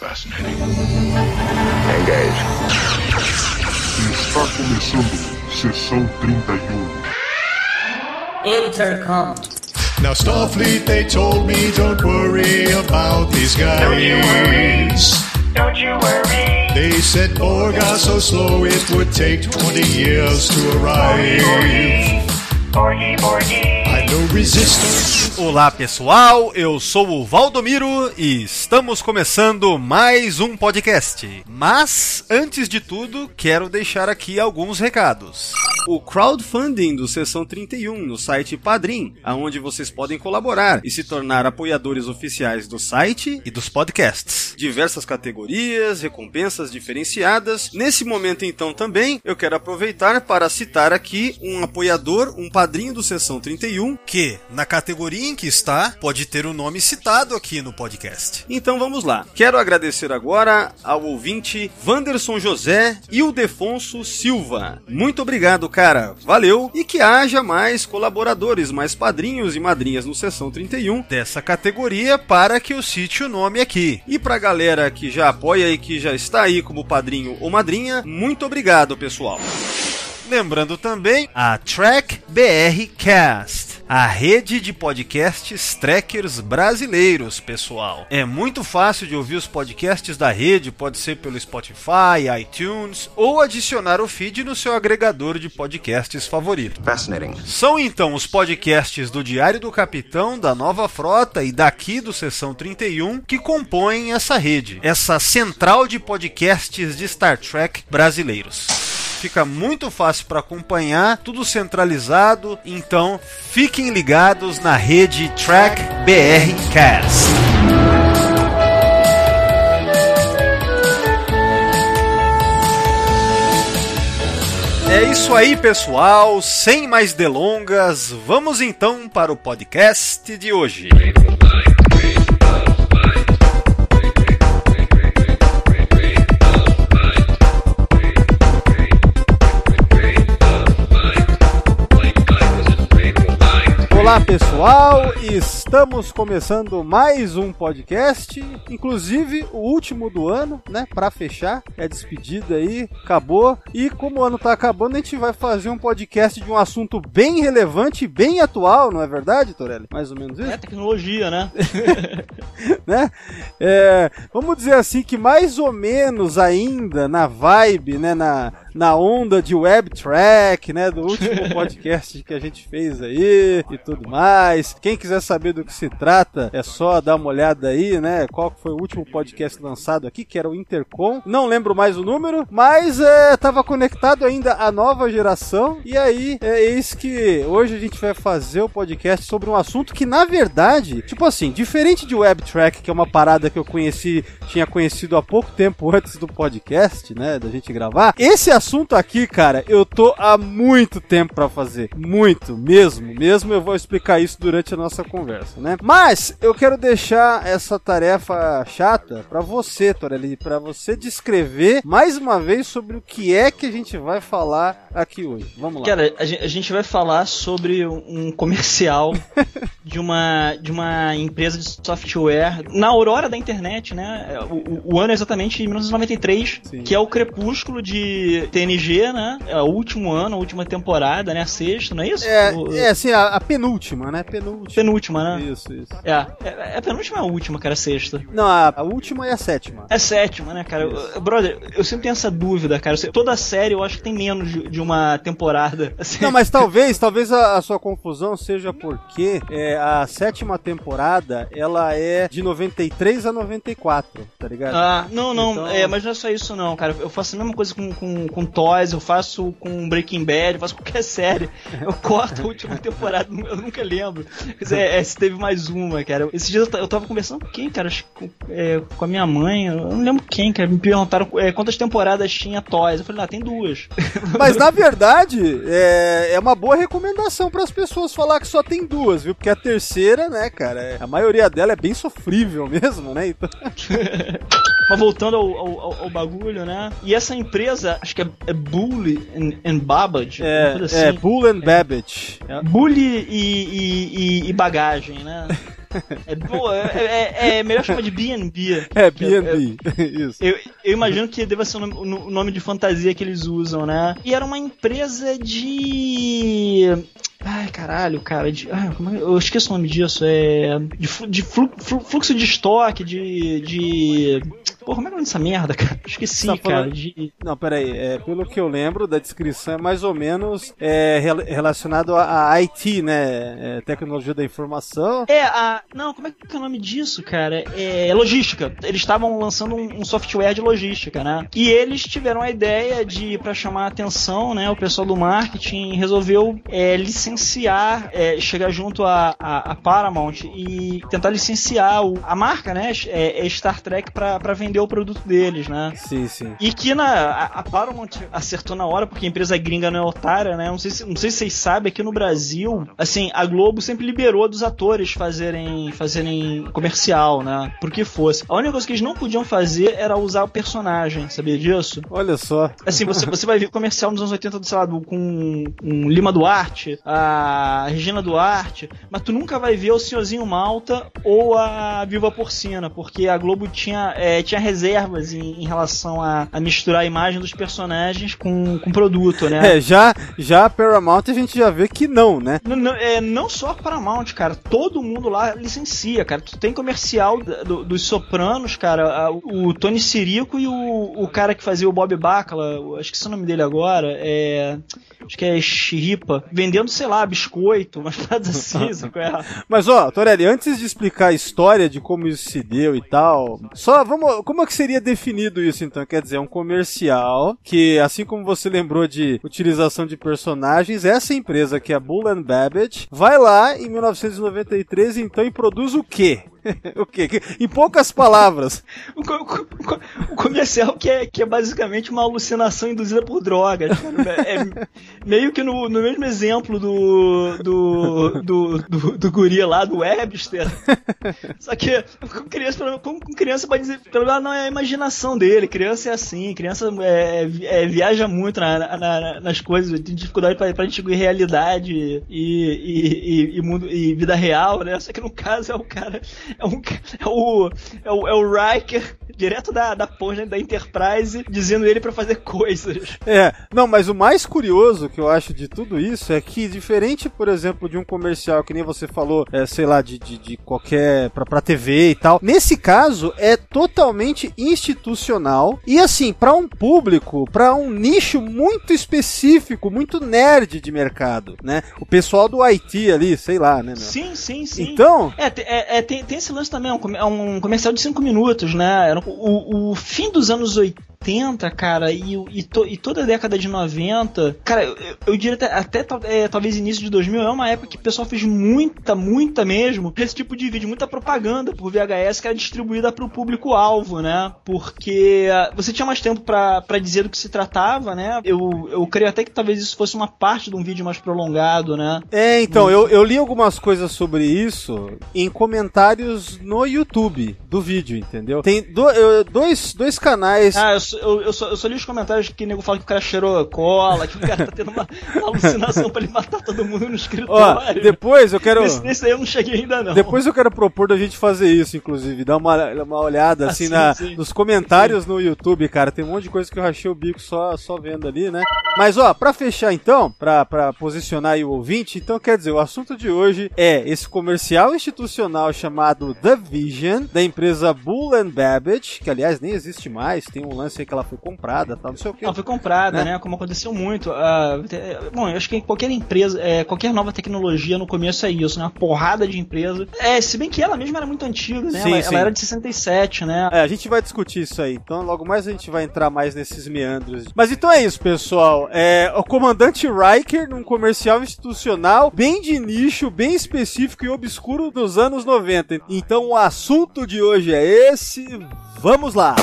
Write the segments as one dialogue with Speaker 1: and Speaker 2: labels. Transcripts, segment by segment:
Speaker 1: Fascinating. Engage.
Speaker 2: Está começando sessão 31. Um.
Speaker 3: Intercom.
Speaker 4: Now, Starfleet, they told me don't worry about these guys.
Speaker 5: Don't you worry. Don't you worry.
Speaker 4: They said Borg are so slow it would take 20 years to arrive.
Speaker 5: Borgie, Borgie.
Speaker 4: I know resistance.
Speaker 6: Olá pessoal, eu sou o Valdomiro e estamos começando mais um podcast. Mas, antes de tudo, quero deixar aqui alguns recados. O crowdfunding do Sessão 31 no site Padrim, aonde vocês podem colaborar e se tornar apoiadores oficiais do site e dos podcasts. Diversas categorias, recompensas diferenciadas. Nesse momento então também, eu quero aproveitar para citar aqui um apoiador, um padrinho do Sessão 31, que na categoria que está, pode ter o nome citado aqui no podcast. Então vamos lá. Quero agradecer agora ao ouvinte Wanderson José e o Defonso Silva. Muito obrigado, cara. Valeu. E que haja mais colaboradores, mais padrinhos e madrinhas no Sessão 31 dessa categoria para que eu cite o nome aqui. E pra galera que já apoia e que já está aí como padrinho ou madrinha, muito obrigado, pessoal. Lembrando também a Track BR Cast, a rede de podcasts trackers brasileiros, pessoal. É muito fácil de ouvir os podcasts da rede, pode ser pelo Spotify, iTunes ou adicionar o feed no seu agregador de podcasts favorito.
Speaker 1: Fascinating.
Speaker 6: São então os podcasts do Diário do Capitão, da Nova Frota e daqui do Sessão 31 que compõem essa rede, essa central de podcasts de Star Trek brasileiros fica muito fácil para acompanhar, tudo centralizado. Então, fiquem ligados na rede Track BR Cast. É isso aí, pessoal. Sem mais delongas, vamos então para o podcast de hoje. Olá pessoal, estamos começando mais um podcast, inclusive o último do ano, né? Para fechar, é despedida aí, acabou. E como o ano tá acabando, a gente vai fazer um podcast de um assunto bem relevante, bem atual, não é verdade, Torelli? Mais ou menos isso?
Speaker 7: É tecnologia, né?
Speaker 6: né? É, vamos dizer assim que mais ou menos ainda na vibe, né, na, na onda de web track, né, do último podcast que a gente fez aí e tudo mais. Quem quiser saber do que se trata, é só dar uma olhada aí, né, qual foi o último podcast lançado aqui, que era o Intercom. Não lembro mais o número, mas é, tava conectado ainda à nova geração. E aí, é eis que hoje a gente vai fazer o podcast sobre um assunto que na verdade, tipo assim, diferente de web track, que é uma parada que eu conheci, tinha conhecido há pouco tempo antes do podcast, né, da gente gravar. Esse assunto aqui, cara, eu tô há muito tempo para fazer, muito mesmo, mesmo eu vou explicar isso durante a nossa conversa, né? Mas eu quero deixar essa tarefa chata para você, Torelli, para você descrever mais uma vez sobre o que é que a gente vai falar aqui hoje. Vamos lá.
Speaker 7: Cara, a gen- a gente vai falar sobre um comercial de uma, de uma empresa de software na aurora da internet, né? O, o- o ano é exatamente 1993,
Speaker 6: Sim.
Speaker 7: que é o crepúsculo de TNG, né? É o último ano, a última temporada, né? A sexta, não é isso?
Speaker 6: É,
Speaker 7: O-
Speaker 6: é assim, a, a penúltima, né? Penúltima.
Speaker 7: Penúltima, né?
Speaker 6: Isso, isso.
Speaker 7: É, é, é a penúltima ou a última, cara, a sexta?
Speaker 6: Não, a, a última e a sétima.
Speaker 7: É sétima, né, cara? Eu- Brother, eu sempre tenho essa dúvida, cara. Toda série eu acho que tem menos de, de uma temporada. assim.
Speaker 6: Não, mas talvez, talvez a, a sua confusão seja porque é, a sétima temporada ela é de 93 a 94, tá ligado?
Speaker 7: Ah, não, não,
Speaker 6: Então-
Speaker 7: é, mas não é só isso não, cara. Eu faço a mesma coisa com, com, com Toys, eu faço com Breaking Bad, eu faço qualquer série. Eu corto a última temporada, eu nunca lembro. Mas é, é, se teve mais uma, cara. Esses dias eu eu tava conversando com quem, cara? Acho que com, é, com a minha mãe, eu não lembro quem, cara. Me perguntaram é, quantas temporadas tinha Toys. Eu falei, ah, tem duas.
Speaker 6: Mas na verdade, é, é uma boa recomendação para as pessoas falar que só tem duas, viu? Porque a terceira, né, cara, é- a maioria dela é bem sofrível mesmo, né? Então,
Speaker 7: Mas voltando ao, ao- ao bagulho, né? E essa empresa, acho que é, é Bully and, and Babbage.
Speaker 6: é, é
Speaker 7: assim.
Speaker 6: Bull and Babbage. É,
Speaker 7: Bully e, e, e- e bagagem, né? É, pô, é, é- é melhor chamar de B&B.
Speaker 6: É,
Speaker 7: é-
Speaker 6: B&B. Isso.
Speaker 7: Eu, eu imagino que deva ser o nome, o nome de fantasia que eles usam, né? E era uma empresa de. Ai, caralho, cara. De, ai, é- eu esqueço o nome disso. É. De, de flu- flu- fluxo de estoque, de. de. Pô, como é é o nome dessa merda, cara? Esqueci,
Speaker 6: Tá
Speaker 7: cara.
Speaker 6: falando-
Speaker 7: De,
Speaker 6: Não, peraí. É, pelo que eu lembro da descrição, é mais ou menos é, rel- relacionado a, a IT, né? É, tecnologia da informação.
Speaker 7: É, a. Não, como é que é o nome disso, cara? É logística. Eles estavam lançando um, um software de logística, né? E eles tiveram a ideia de, pra chamar a atenção, né? O pessoal do marketing resolveu é, licenciar, é, chegar junto a, a, a Paramount e tentar licenciar o- a marca, né? É, Star Trek pra, pra vender o produto deles, né?
Speaker 6: Sim, sim.
Speaker 7: E que na, a, a Paramount acertou na hora, porque a empresa gringa não é otária, né? Não sei, se, não sei se vocês sabem, aqui no Brasil, assim, a Globo sempre liberou dos atores fazerem, fazerem comercial, né? Por que fosse. A única coisa que eles não podiam fazer era usar o personagem, sabia disso?
Speaker 6: Olha só.
Speaker 7: Assim, você, você vai ver comercial nos anos 80, do, sei lá, do- com um Lima Duarte, a Regina Duarte, mas tu nunca vai ver o Senhorzinho Malta ou a Viva Porcina, porque a Globo tinha, é, tinha reservas em, em relação a, a misturar a imagem dos personagens com com produto, né?
Speaker 6: É, já, já a Paramount a gente já vê que não, né?
Speaker 7: Não, não- é, não só a Paramount, cara. Todo mundo lá licencia, cara. Tu tem comercial do- dos Sopranos, cara. a- o Tony Sirico e o, o cara que fazia o Bob Bacala, acho que esse é o nome dele agora, é. Acho que é Chiripa, vendendo, sei lá, biscoito, umas paradas assim, é?
Speaker 6: Mas ó, Torelli, antes de explicar a história de como isso se deu e tal, só vamos. Como é que seria definido isso então? Quer dizer, é um comercial que, assim como você lembrou de utilização de personagens, essa empresa que é a Bull and Babbage vai lá em 1993 então e produz o quê? o quê? Em poucas palavras.
Speaker 7: O, co- o comercial que é, que é basicamente uma alucinação induzida por drogas. cara. É meio que no, no mesmo exemplo do, do, do, do, do guri lá, do Webster. Só que com criança, com, criança pode dizer, pelo menos não é a imaginação dele. Criança é assim, criança é, é, viaja muito na- na- nas coisas, tem dificuldade pra, pra distinguir realidade e, e, e, e mundo, e vida real, né? Só que no caso é o cara, é, um, é o, é o, é o Riker, direto da, da porra da Enterprise, dizendo ele pra fazer coisas.
Speaker 6: É, não, mas o mais curioso que eu acho de tudo isso é que, diferente, por exemplo, de um comercial que nem você falou, é, sei lá, de, de, de qualquer. Pra, pra TV e tal, nesse caso é totalmente institucional e, assim, pra um público, pra um nicho muito específico, muito nerd de mercado, né? O pessoal do IT ali, sei lá, né, meu?
Speaker 7: Sim, sim, sim.
Speaker 6: Então,
Speaker 7: É, é, é, tem, tem esse lance também, é um, é comercial de 5 minutos, né? O, o fim dos anos 80, cara, e, e, to- e toda a década de 90, cara, eu, eu diria até, até é, talvez início de 2000, é uma época que o pessoal fez muita, muita mesmo, esse tipo de vídeo, muita propaganda por VHS que era distribuída para o público-alvo, né? Porque ah, você tinha mais tempo pra pra dizer do que se tratava, né? Eu, eu creio até que talvez isso fosse uma parte de um vídeo mais prolongado, né?
Speaker 6: É, então, eu, eu li algumas coisas sobre isso em comentários no YouTube do vídeo, entendeu? Tem do- eu- dois, dois canais.
Speaker 7: Ah, eu, eu, eu, só, eu só li os comentários que o nego fala que o cara cheirou cola, que o cara tá tendo uma, uma alucinação pra ele matar todo mundo no
Speaker 6: Ó,
Speaker 7: escritório.
Speaker 6: depois eu quero.
Speaker 7: Nesse, nesse aí eu não cheguei ainda não.
Speaker 6: Depois eu quero propor da gente fazer isso, inclusive, dar uma, uma olhada assim
Speaker 7: sim,
Speaker 6: na,
Speaker 7: sim.
Speaker 6: nos comentários no YouTube, cara. Tem um monte de coisa que eu rachei o bico só, só vendo ali, né? Mas ó, pra fechar então, pra, pra posicionar aí o ouvinte, então quer dizer, o assunto de hoje é esse comercial institucional chamado The Vision, da empresa Bull and Babbage, que aliás nem existe mais, tem um lance que ela foi comprada, tal, não sei o que.
Speaker 7: Ela foi comprada,
Speaker 6: Né?
Speaker 7: né? Como aconteceu muito. Te- bom, eu acho que qualquer empresa, é, qualquer nova tecnologia no começo é isso, né? Uma porrada de empresa. É, se bem que ela mesma era muito antiga, né?
Speaker 6: Sim,
Speaker 7: ela,
Speaker 6: sim.
Speaker 7: ela era de 67, né?
Speaker 6: É, a gente vai discutir isso aí, então logo mais a gente vai entrar mais nesses meandros. Mas então é isso, pessoal. É o comandante Riker num comercial institucional bem de nicho, bem específico e obscuro dos anos 90. Então o assunto de hoje é esse. Vamos lá.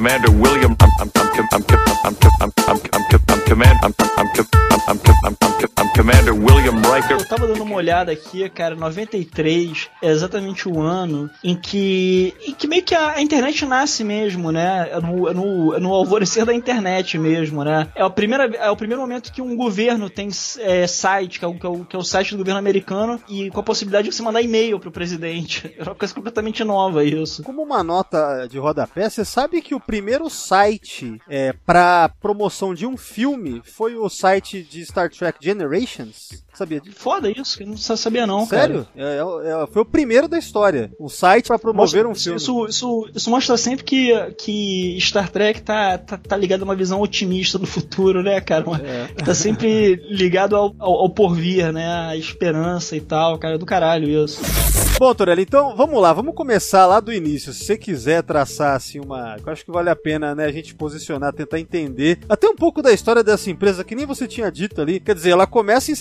Speaker 8: Commander William. I'm, I'm, I'm, I'm, I'm, I'm, I'm, I'm, command. I'm,
Speaker 7: Eu tava dando uma olhada aqui, cara, 93 é exatamente o ano em que, em que meio que a, a internet nasce mesmo, né? É no, é no, é no alvorecer da internet mesmo, né? É o, primeiro, é o primeiro momento que um governo tem é, site, que é, o, que, é o, que é o site do governo americano, e com a possibilidade de você mandar e-mail pro presidente. É uma coisa completamente nova isso.
Speaker 6: Como uma nota de rodapé, você sabe que o primeiro site é, para promoção de um filme foi o site de Star Trek Generations? Sabia disso?
Speaker 7: Foda isso, que eu não sabia não,
Speaker 6: Sério? É, é, é, foi o primeiro da história. Um site para promover um
Speaker 7: isso,
Speaker 6: filme.
Speaker 7: Isso, isso, isso mostra sempre que, que Star Trek tá, tá, tá ligado a uma visão otimista do futuro, né, cara? Uma-
Speaker 6: É.
Speaker 7: Tá sempre ligado ao, ao, ao porvir, né? A esperança e tal, cara. é Do caralho isso.
Speaker 6: Bom, Torelli, então vamos lá, vamos começar lá do início. Se você quiser traçar assim uma. Eu acho que vale a pena, né, a gente posicionar, tentar entender até um pouco da história dessa empresa, que nem você tinha dito ali. Quer dizer, ela começa em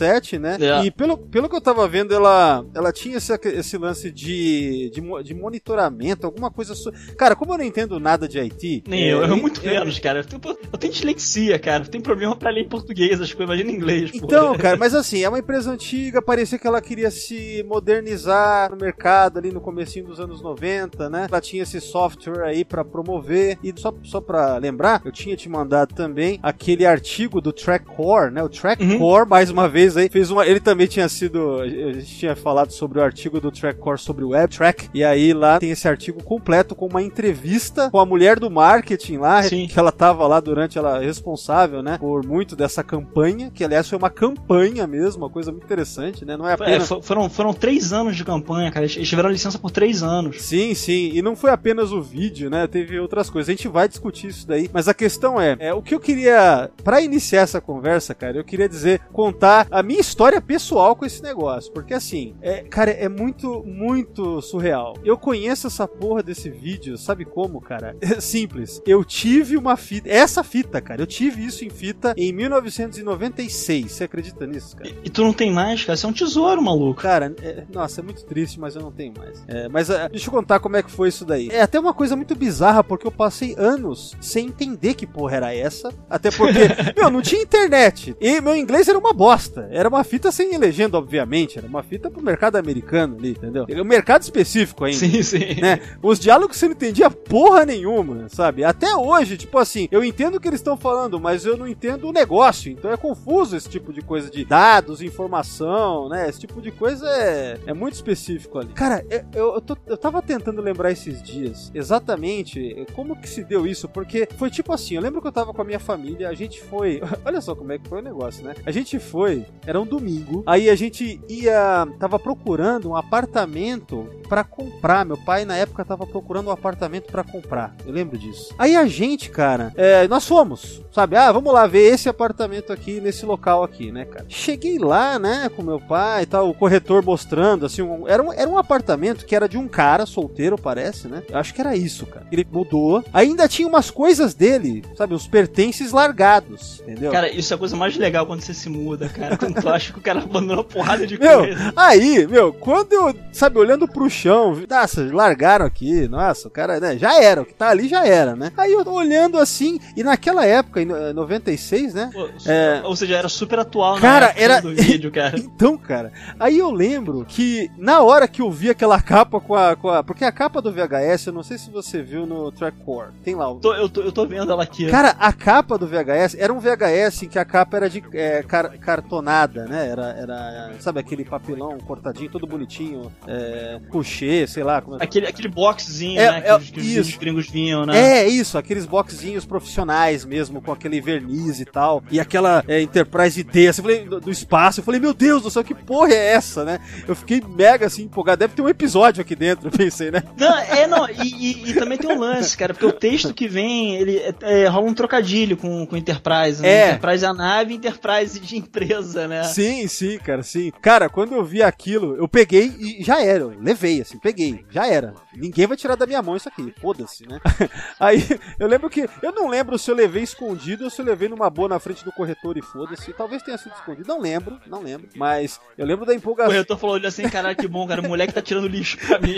Speaker 6: 67, né?
Speaker 7: É.
Speaker 6: E pelo, pelo que eu tava vendo, ela, ela tinha esse, esse lance de, de, de monitoramento, alguma coisa. so- Cara, como eu não entendo nada de IT.
Speaker 7: Nem
Speaker 6: é,
Speaker 7: eu, eu muito
Speaker 6: eu-
Speaker 7: menos, cara. Eu tenho, eu tenho dislexia, cara. Eu tenho problema pra ler em português as coisas, imagina em inglês, pô.
Speaker 6: Então, cara, mas assim, é uma empresa antiga, parecia que ela queria se modernizar no mercado ali no comecinho dos anos 90, né? Ela tinha esse software aí pra promover e só só para lembrar, eu tinha te mandado também aquele artigo do Trackcore, né? O Trackcore mais uma vez aí fez uma, ele também tinha sido, a gente tinha falado sobre o artigo do Trackcore sobre o WebTrack e aí lá tem esse artigo completo com uma entrevista com a mulher do marketing lá,
Speaker 7: Sim.
Speaker 6: que ela tava lá durante ela responsável, né, por muito dessa campanha, que aliás foi uma campanha mesmo, uma coisa muito interessante, né? Não é
Speaker 7: É,
Speaker 6: apenas
Speaker 7: fo- foram, foram três anos de campanha, cara. Eles tiveram licença por três anos.
Speaker 6: Sim, sim, e não foi apenas o vídeo, né? Teve outras coisas. A gente vai discutir isso daí, mas a questão é, é o que eu queria Pra iniciar essa conversa, cara, eu queria dizer, contar a minha história pessoal com esse negócio, porque assim, é, cara, é muito, muito surreal. Eu conheço essa porra desse vídeo, sabe como, cara? É simples. Eu tive uma fita, essa fita, cara, eu tive isso em fita em 1996. Você acredita nisso, cara?
Speaker 7: E tu não tem mais, cara. Isso é um tesouro, maluco.
Speaker 6: Cara, é- nossa, é muito triste, mas eu não tenho mais. É, mas é, deixa eu contar como é que foi isso daí. É até uma coisa muito bizarra, porque eu passei anos sem entender que porra era essa. Até porque, meu, não tinha internet. E meu inglês era uma bosta. Era uma fita sem legenda, obviamente. Era uma fita pro mercado americano ali, entendeu? O mercado específico ainda
Speaker 7: Sim, sim.
Speaker 6: né? Os diálogos você não entendia porra nenhuma, sabe? Até hoje, tipo assim, eu entendo o que eles estão falando, mas eu não entendo o negócio. Então é confuso esse tipo de coisa de dados, informação, né? Esse tipo de coisa é, é muito específico ali. Cara, eu, eu, eu, tô- eu tava tentando lembrar esses dias exatamente como que se deu isso, porque foi tipo assim, eu lembro que eu tava com a minha família, a gente foi. Olha só como é que foi o negócio, né? A gente foi, era um domingo, aí a gente ia. tava procurando um apartamento pra comprar. Meu pai, na época, tava procurando um apartamento pra comprar. Eu lembro disso. Aí a gente, cara, é, nós fomos, sabe? Ah, vamos lá ver esse apartamento aqui, nesse local aqui, né, cara? Cheguei lá, né, com meu pai e tal, o corretor mostrando, assim, um- era, um, era um apartamento que era de um cara solteiro, parece, né? Eu acho que era isso, cara. Ele mudou. Ainda tinha umas coisas dele, sabe? Os pertences largados, entendeu?
Speaker 7: Cara, isso é a coisa mais legal quando você se muda, cara. Quando tu acha que o cara abandonou uma porrada de
Speaker 6: Meu,
Speaker 7: coisa.
Speaker 6: aí, meu, quando eu, sabe, olhando pro chão, nossa, largaram aqui, nossa, o cara, né, já era, o que tá ali já era, né? Aí eu tô olhando assim, e naquela época, em no- eh, 96, né?
Speaker 7: Pô,
Speaker 6: É.
Speaker 7: Ou seja, era super atual
Speaker 6: Cara, era-
Speaker 7: do vídeo, cara.
Speaker 6: Então, cara, aí eu lembro que na hora que eu vi aquela capa com a, com a. Porque a capa do VHS, eu não sei se você viu no Trackcore. Tem lá o.
Speaker 7: Tô- eu, tô, eu tô vendo ela aqui.
Speaker 6: Cara, a capa do VHS era um VHS em que a capa era de é, car- cartonada, né? Era, era, sabe, aquele papelão cortadinho, todo bonitinho, é, sei lá. Como é...
Speaker 7: Aquele, aquele boxzinho,
Speaker 6: É,
Speaker 7: né?
Speaker 6: é,
Speaker 7: que, os- que os gringos vinham, né?
Speaker 6: É, isso, aqueles boxzinhos profissionais mesmo, com aquele verniz e tal, e aquela é, Enterprise D, assim, falei, do, do espaço, eu falei, meu Deus do céu, que porra é essa, né? Eu fiquei mega assim empolgado, deve ter um episódio aqui dentro, eu pensei, né?
Speaker 7: Não, é, não, e, e- e também tem um lance, cara, porque o texto que vem, ele é, é, rola um trocadilho com, com Enterprise, né?
Speaker 6: É.
Speaker 7: Enterprise é a nave, Enterprise de empresa, né?
Speaker 6: Sim, sim, cara, sim. Cara, quando eu vi aquilo, eu peguei e já era, eu levei, peguei, assim, peguei. Já era. Ninguém vai tirar da minha mão isso aqui. Foda-se, né? Aí eu lembro que. Eu não lembro se eu levei escondido ou se eu levei numa boa na frente do corretor e foda-se. Talvez tenha sido escondido. Não lembro, não lembro. Mas eu lembro da
Speaker 7: O
Speaker 6: empolgação.
Speaker 7: corretor falou olha assim, caralho, que bom, cara. O moleque tá tirando lixo pra mim.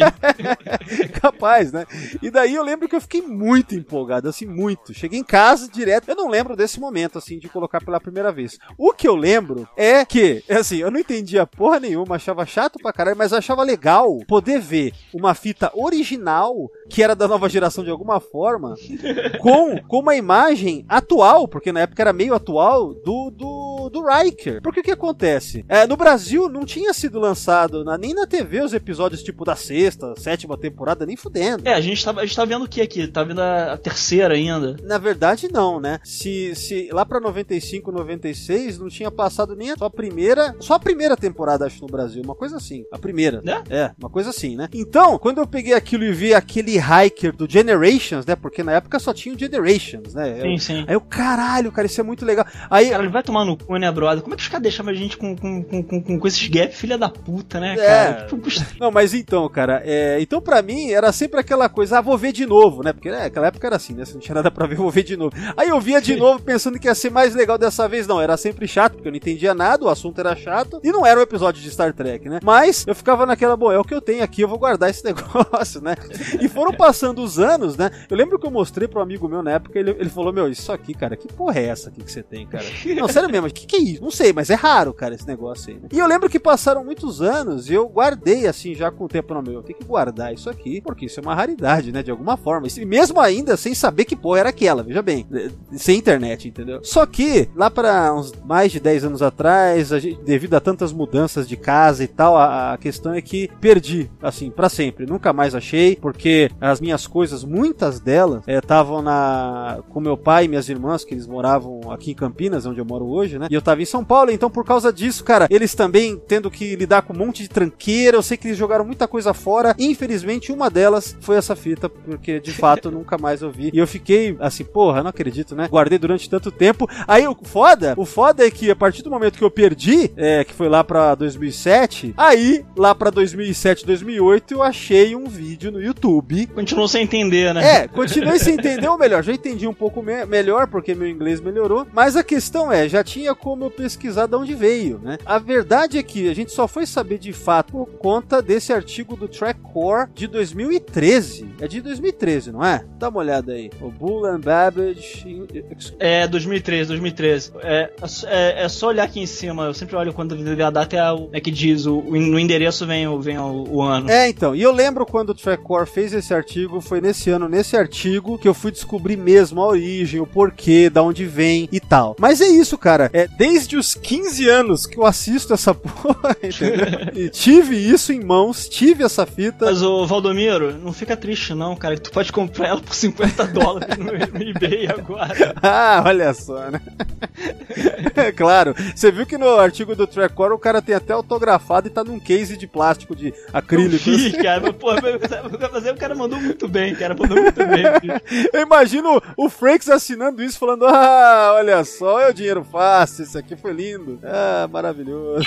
Speaker 6: Capaz, né? E daí eu lembro que eu fiquei muito empolgado, assim, muito. Cheguei em casa direto. Eu não lembro desse momento, assim, de colocar pela primeira vez. O que eu lembro é que, assim, eu não entendia porra nenhuma, achava chato pra caralho, mas achava legal poder ver uma fita original, que era da nova geração de alguma forma, com, com uma imagem atual, porque na época era meio atual, do, do, do Riker. Porque o que acontece? É, no Brasil não tinha sido lançado na- nem na TV os episódios tipo da sexta, sétima temporada, nem fudendo.
Speaker 7: É, a gente, tá, a gente tá vendo o que aqui? Tá vendo a, a terceira ainda.
Speaker 6: Na verdade, não, né? Se, se lá pra 95, 96 não tinha passado nem a só a primeira, só a primeira temporada, acho, no Brasil, uma coisa assim. A primeira.
Speaker 7: Né?
Speaker 6: É, uma coisa assim, né? Então, quando eu peguei aquilo e vi aquele hiker do Generations, né? Porque na época só tinha o Generations, né?
Speaker 7: Sim,
Speaker 6: Eu-
Speaker 7: sim.
Speaker 6: Aí eu, caralho, cara, isso é muito legal. Aí,
Speaker 7: Cara, ele vai tomar no cu, né, brother? Como é que os caras deixavam a gente com, com, com, com, com, esses gaps, filha da puta, né,
Speaker 6: É.
Speaker 7: cara? Tipo, custa-
Speaker 6: Não, mas então, cara, é, então pra mim era sempre aquela coisa, ah, vou ver de novo, né? Porque né, naquela época era assim, né? Se não tinha nada pra ver, vou ver de novo. Aí eu via de novo pensando que ia ser mais legal dessa vez, não, era sempre chato, porque eu não entendia nada, o assunto era chato, e não era um episódio de Star Trek, né? Mas eu ficava naquela, bom, é o que eu tenho aqui, eu vou guardar esse negócio, né? E foram passando os anos, né? Eu lembro que eu mostrei pro amigo meu na época, ele, ele falou, meu, isso aqui, cara, que porra é essa aqui que você tem, cara? Não, sério mesmo, que, que é isso? Não sei, mas é raro, cara, esse negócio aí. Né? E eu lembro que passaram muitos anos e eu guardei, assim, já com o tempo, não, meu, eu tenho que guardar isso aqui, porque isso é uma raridade, né, de alguma forma. E mesmo ainda sem saber que porra era aquela, veja bem, sem internet, entendeu? Só que, lá para uns mais de 10 anos atrás, a gente, devido a tantas mudanças de casa e tal, a, a questão é que perdi, assim, para sempre. Nunca mais achei, porque as minhas coisas, muitas delas, estavam na com meu pai e minhas irmãs, que eles moravam aqui em Campinas, onde eu moro hoje, né? E eu tava em São Paulo, então por causa disso, cara, eles também tendo que lidar com um monte de tranqueira, eu sei que eles jogaram muita coisa fora. Infelizmente, uma delas foi essa fita, porque de fato nunca mais ouvi. E eu fiquei assim, porra, não acredito, né? Guardei durante tanto tempo. Aí o foda, o foda é que a partir do momento que eu perdi, é, que foi lá pra 2007, aí lá pra 2007, 2008, eu achei um vídeo no YouTube
Speaker 7: Continuou sem entender, né?
Speaker 6: é, continuei sem entender, ou melhor, já entendi um pouco me- melhor, porque meu inglês melhorou, mas a questão é, já tinha como eu pesquisar de onde veio, né? A verdade é que a gente só foi saber de fato por conta desse artigo do Trackcore de 2013. É de 2013, não é? Dá uma olhada aí. O Bull and Babbage...
Speaker 7: É, 2013, 2013. É, é, é só olhar aqui em cima. Eu sempre olho quando a data, é, o- é que diz, o, o- no endereço vem, o- vem o, o ano.
Speaker 6: É, então, e eu lembro quando o Trackcore fez esse artigo, foi nesse ano, nesse artigo, que eu fui descobrir mesmo a origem, o porquê, da onde vem e tal. Mas é isso, cara. É desde os 15 anos que eu assisto essa porra, entendeu? E tive isso em mãos, tive essa fita.
Speaker 7: Mas, ô Valdomiro, não fica triste não, cara, que tu pode comprar ela por 50 dólares no, no eBay agora.
Speaker 6: Ah, olha só, né? É claro. Você viu que no artigo do Trackcore o cara tem até autografado e tá num case de plástico de
Speaker 7: Eu
Speaker 6: acrílico.
Speaker 7: fiz, cara, mas, porra, o cara mandou muito bem, cara, mandou muito bem. bicho.
Speaker 6: Eu imagino o Franks assinando isso, falando: Ah, olha só, é o dinheiro fácil, isso aqui foi lindo. Ah, maravilhoso.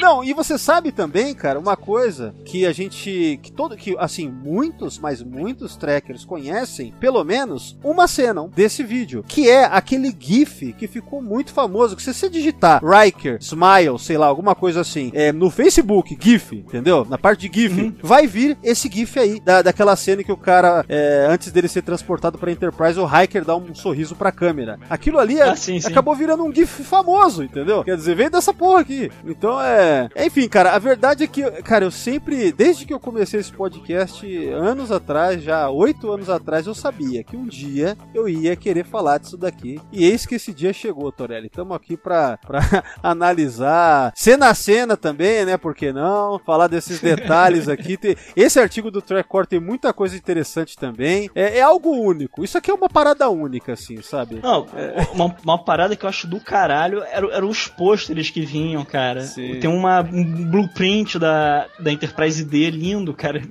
Speaker 6: Não, e você sabe também, cara, uma coisa que a gente. que todo. que, assim, muitos, mas muitos trackers conhecem, pelo menos, uma cena desse vídeo. Que é aquele GIF que ficou muito famoso. Que se você digitar Riker, Smile, sei lá, alguma coisa assim, é, no Facebook, GIF, entendeu? Na parte de GIF, vai vir esse GIF aí, da, daquela cena que o cara, é, antes dele ser transportado pra Enterprise, o Hiker dá um sorriso pra câmera. Aquilo ali é-
Speaker 7: Ah, sim, sim.
Speaker 6: acabou virando um GIF famoso, entendeu? Quer dizer, veio dessa porra aqui. Então é. Enfim, cara, a verdade é que, cara, eu sempre, desde que eu comecei esse podcast, anos atrás, já oito anos atrás, eu sabia que um dia eu ia querer falar disso daqui. E eis que esse dia chegou, Torelli. Estamos aqui pra, pra analisar cena a cena também, né? Por que não? Falar desses detalhes aqui. Tem- Esse artigo do Trackcore tem muita coisa interessante também. É, é algo único. Isso aqui é uma parada única, assim, sabe?
Speaker 7: Não, uma, uma parada que eu acho do caralho eram era os pôsteres que vinham, cara.
Speaker 6: Sim.
Speaker 7: Tem um, uma, um blueprint da, da Enterprise D lindo, cara.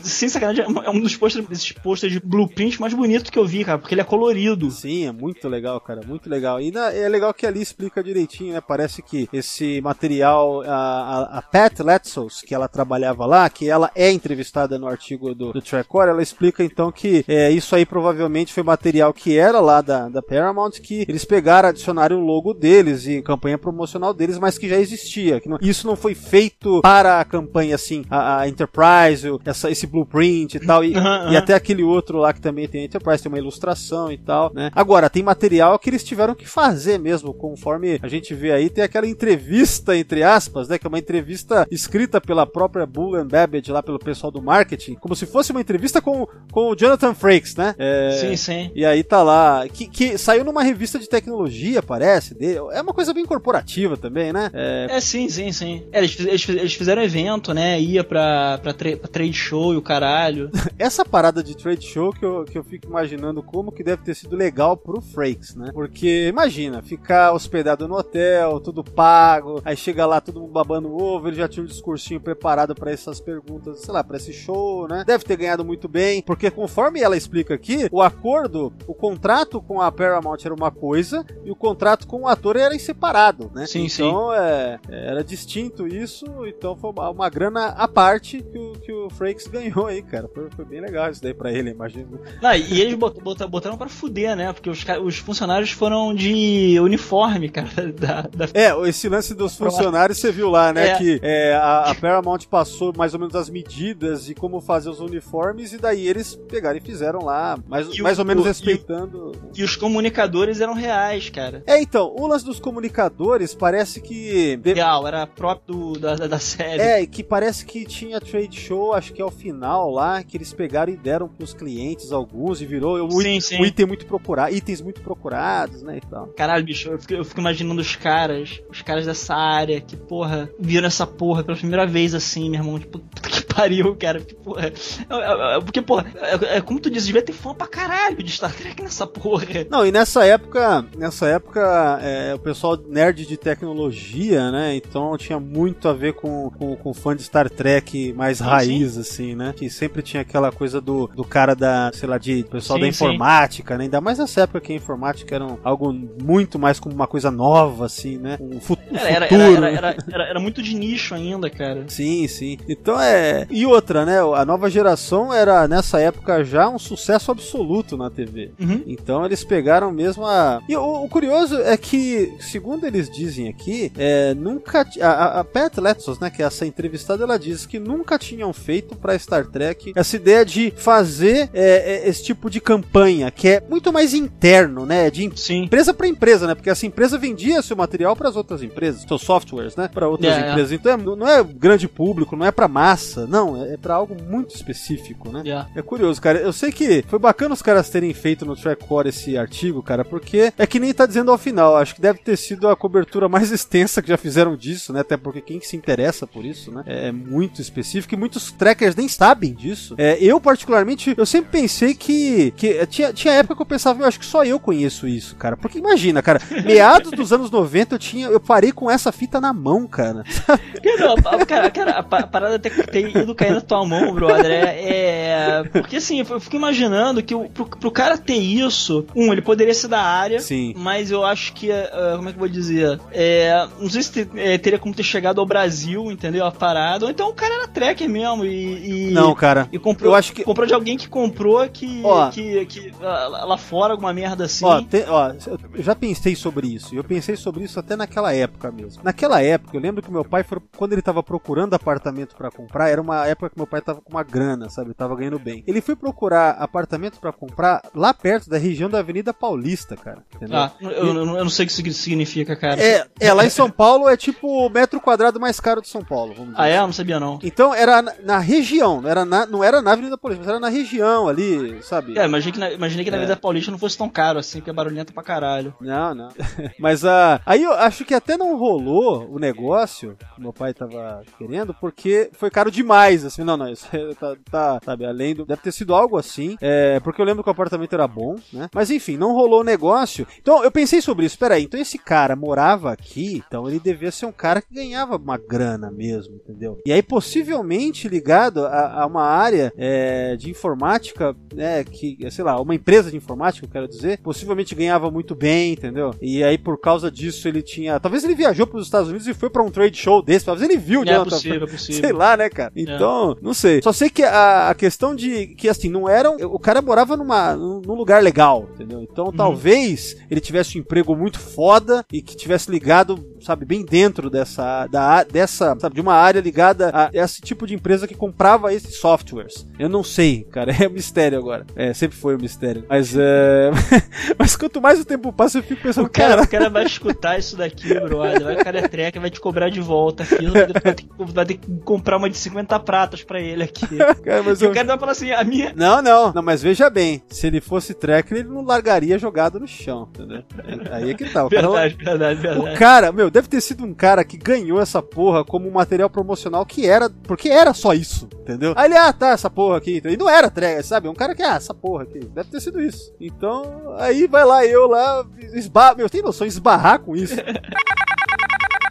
Speaker 7: Sem sacanagem, é um dos posters, de blueprint mais bonito que eu vi, cara, porque ele é colorido.
Speaker 6: Sim, é muito legal, cara, muito legal. E na- é legal que ali explica direitinho, né? Parece que esse material, a, a, a Pat Letsos, que ela trabalhava lá, que ela é entrevistada no artigo do, do Trackcore, ela explica então que é, isso aí provavelmente foi material que era lá da, da Paramount, que eles pegaram, adicionaram o logo deles e campanha promocional deles, mas que já existia. Que não- isso não foi feito para a campanha, assim, a, a Enterprise, essa, esse blueprint e tal, e,
Speaker 7: Aham,
Speaker 6: e até aquele outro lá que também tem a Enterprise, tem uma ilustração e tal, né? Agora, tem material que eles tiveram que fazer mesmo, conforme a gente vê aí, tem aquela entrevista, entre aspas, né? Que é uma entrevista escrita pela própria Bull and Babbage, lá pelo pessoal do marketing, como se fosse uma entrevista com, com o Jonathan Frakes, né? É,
Speaker 7: Sim, sim.
Speaker 6: E aí tá lá, que, que saiu numa revista de tecnologia, parece, dele. é uma coisa bem corporativa também, né? É,
Speaker 7: É, sim, sim, sim. É, eles, eles, eles fizeram evento, né? Ia pra, pra, tra- pra trade show e o caralho.
Speaker 6: essa parada de trade show que eu, que eu fico imaginando como que deve ter sido legal pro Frakes, né? Porque imagina, ficar hospedado no hotel, tudo pago, aí chega lá todo mundo babando ovo, ele já tinha um discursinho preparado pra essas perguntas, sei lá, pra esse show, né? Deve ter ganhado muito bem, porque conforme ela explica aqui, o acordo, o contrato com a Paramount era uma coisa e o contrato com o ator era em separado, né?
Speaker 7: Sim, sim.
Speaker 6: então, é, era distinto isso, então foi uma, uma grana à parte que o, que o Frakes ganhou aí, cara. Foi, foi bem legal isso daí pra ele, imagino.
Speaker 7: Não, e eles bot- bota- botaram pra fuder, né? Porque os, os funcionários foram de uniforme, cara. Da, da-
Speaker 6: É, esse lance dos funcionários, você viu lá, né?
Speaker 7: É.
Speaker 6: Que é, a, a Paramount passou mais ou menos as medidas de como fazer os uniformes, e daí eles pegaram e fizeram lá, mais,
Speaker 7: E o-
Speaker 6: mais ou menos
Speaker 7: o- e o-
Speaker 6: respeitando.
Speaker 7: E os comunicadores eram reais, cara.
Speaker 6: É, então, o lance dos comunicadores parece que.
Speaker 7: Real, era próprio do- da, da, série.
Speaker 6: É, que parece que tinha trade show, acho que ao final lá, que eles pegaram e deram pros clientes alguns e virou um,
Speaker 7: Sim, sim.
Speaker 6: um item muito procurado, itens muito procurados, né, e tal.
Speaker 7: Caralho, bicho, eu fico, eu fico imaginando os caras, os caras dessa área que, porra, viram essa porra pela primeira vez assim, meu irmão. Tipo, que pariu, cara. Porque, porra. é- é- é- Porque, porra, é, é como tu disse, devia ter fã pra caralho de Star Trek nessa porra.
Speaker 6: Não, e nessa época, nessa época, é, o pessoal nerd de tecnologia, né? Então tinha muito a ver com, com, com fã de Star Trek mais
Speaker 7: Sim,
Speaker 6: raiz, assim, né? Que sempre tinha aquela coisa do, do cara da, sei lá, de pessoal
Speaker 7: Sim,
Speaker 6: da
Speaker 7: sim.
Speaker 6: informática, né? Ainda mais nessa época que a informática era um- algo muito mais como uma coisa nova, assim, né? Um, fu- um
Speaker 7: Era,
Speaker 6: futuro.
Speaker 7: era, era, era, era muito de nicho ainda, cara.
Speaker 6: Sim, sim. Então é. E outra, né? A nova geração era nessa época já um sucesso absoluto na TV.
Speaker 7: Uhum.
Speaker 6: Então eles pegaram mesmo a. E o, o curioso é que, segundo eles dizem aqui, é, nunca. A, a- a Pat Letsos, né, que é essa entrevistada, ela diz que nunca tinham feito pra Star Trek essa ideia de fazer é, é, esse tipo de campanha, que é muito mais interno, né? De
Speaker 7: Sim.
Speaker 6: empresa para empresa, né? Porque essa empresa vendia seu material para as outras empresas, seus softwares, né? Para outras
Speaker 7: É, é.
Speaker 6: empresas. Então é- não é grande público, não é para massa, não, é para algo muito específico, né?
Speaker 7: Yeah.
Speaker 6: É curioso, cara. Eu sei que foi bacana os caras terem feito no Trackcore esse artigo, cara, porque é que nem tá dizendo ao final. Acho que deve ter sido a cobertura mais extensa que já fizeram disso, né? Até porque quem se interessa por isso, né? É muito específico e muitos trackers nem sabem disso. É, eu, particularmente, eu sempre pensei que. que tinha, tinha época que eu pensava, eu acho que só eu conheço isso, cara. Porque imagina, cara, meados dos anos 90 eu tinha. Eu parei com essa fita na mão, cara.
Speaker 7: Não, cara, cara, a pa- a parada ter, ter ido cair na tua mão, brother, é, é- Porque assim, eu fico imaginando que o, pro, pro cara ter isso, um, ele poderia ser da área,
Speaker 6: Sim.
Speaker 7: mas eu acho que, ah, como é que eu vou dizer? É, não sei se te- é, teria como ter chegado ao Brasil, entendeu? A parada, ou então o cara era tracker mesmo e. e-
Speaker 6: Não, cara.
Speaker 7: E comprou,
Speaker 6: Eu acho que-
Speaker 7: comprou de alguém que comprou que,
Speaker 6: Ó.
Speaker 7: que, que lá fora, alguma merda assim.
Speaker 6: Ó, tem- ó, eu já pensei sobre isso. e Eu pensei sobre isso até naquela época mesmo. Naquela época, eu lembro que meu pai, foi- quando ele tava procurando apartamento pra comprar, era uma época que meu pai tava com uma grana, sabe? Tava ganhando bem. Ele foi procurar apartamento pra comprar lá perto da região da Avenida Paulista, cara. Entendeu?
Speaker 7: Ah, eu, eu- eu não sei o que isso significa, cara.
Speaker 6: É, é, lá em São Paulo é tipo o metro quadrado mais caro de São Paulo, vamos dizer.
Speaker 7: Ah, é?
Speaker 6: assim.
Speaker 7: Não sabia não.
Speaker 6: Então era na, na região, não era na, não era na Avenida Paulista, mas era na região ali, sabe?
Speaker 7: É, imaginei que na, imaginei que na
Speaker 6: É.
Speaker 7: vida paulista não fosse tão caro assim, porque é barulhento pra caralho.
Speaker 6: Não, não. Mas ah, aí eu acho que até não rolou o negócio que meu pai tava querendo, porque foi caro demais mais, assim, não, não, isso tá, tá, sabe, além do, deve ter sido algo assim, é, porque eu lembro que o apartamento era bom, né, mas enfim, não rolou o negócio, então eu pensei sobre isso, peraí, então esse cara morava aqui, então ele devia ser um cara que ganhava uma grana mesmo, entendeu? E aí possivelmente ligado a, a uma área é, de informática, né, que, sei lá, uma empresa de informática, eu quero dizer, possivelmente ganhava muito bem, entendeu? E aí por causa disso ele tinha, talvez ele viajou para os Estados Unidos e foi para um trade show desse, talvez ele viu
Speaker 7: É
Speaker 6: Jonathan
Speaker 7: possível, é
Speaker 6: Frakes.
Speaker 7: possível.
Speaker 6: Sei lá, né, cara? Então, não sei. Só sei que a, a questão de que assim, não era, o cara morava numa num num lugar legal, entendeu? Então, talvez ele tivesse um emprego muito foda e que tivesse ligado, sabe, bem dentro dessa da dessa, sabe, de uma área ligada a esse tipo de empresa que comprava esses softwares. Eu não sei, cara, é um mistério agora. É, sempre foi um mistério. Mas é, mas quanto mais o tempo passa, eu fico pensando,
Speaker 7: O cara,
Speaker 6: cara,
Speaker 7: o cara vai escutar isso daqui, brother. O cara é treca, vai te cobrar de volta aquilo. Vai ter, que, vai ter que comprar uma de 50 pratas pra ele aqui.
Speaker 6: cara, mas
Speaker 7: E
Speaker 6: eu,
Speaker 7: o cara vai falar assim: a minha.
Speaker 6: Não, não, não, mas veja bem, se ele fosse tracker, ele não largaria jogado no chão, entendeu? Aí é que tá. O cara,
Speaker 7: Verdade, verdade,
Speaker 6: o
Speaker 7: verdade.
Speaker 6: cara, meu, deve ter sido um cara que ganhou essa porra como material promocional que era, porque era só isso, entendeu? Aí ele, ah, tá, essa porra aqui. E não era tracker, sabe? Um cara que, ah, essa porra aqui. Deve ter sido isso. Então, aí vai lá, eu lá, esbarra, meu, tem noção, esbarrar com isso.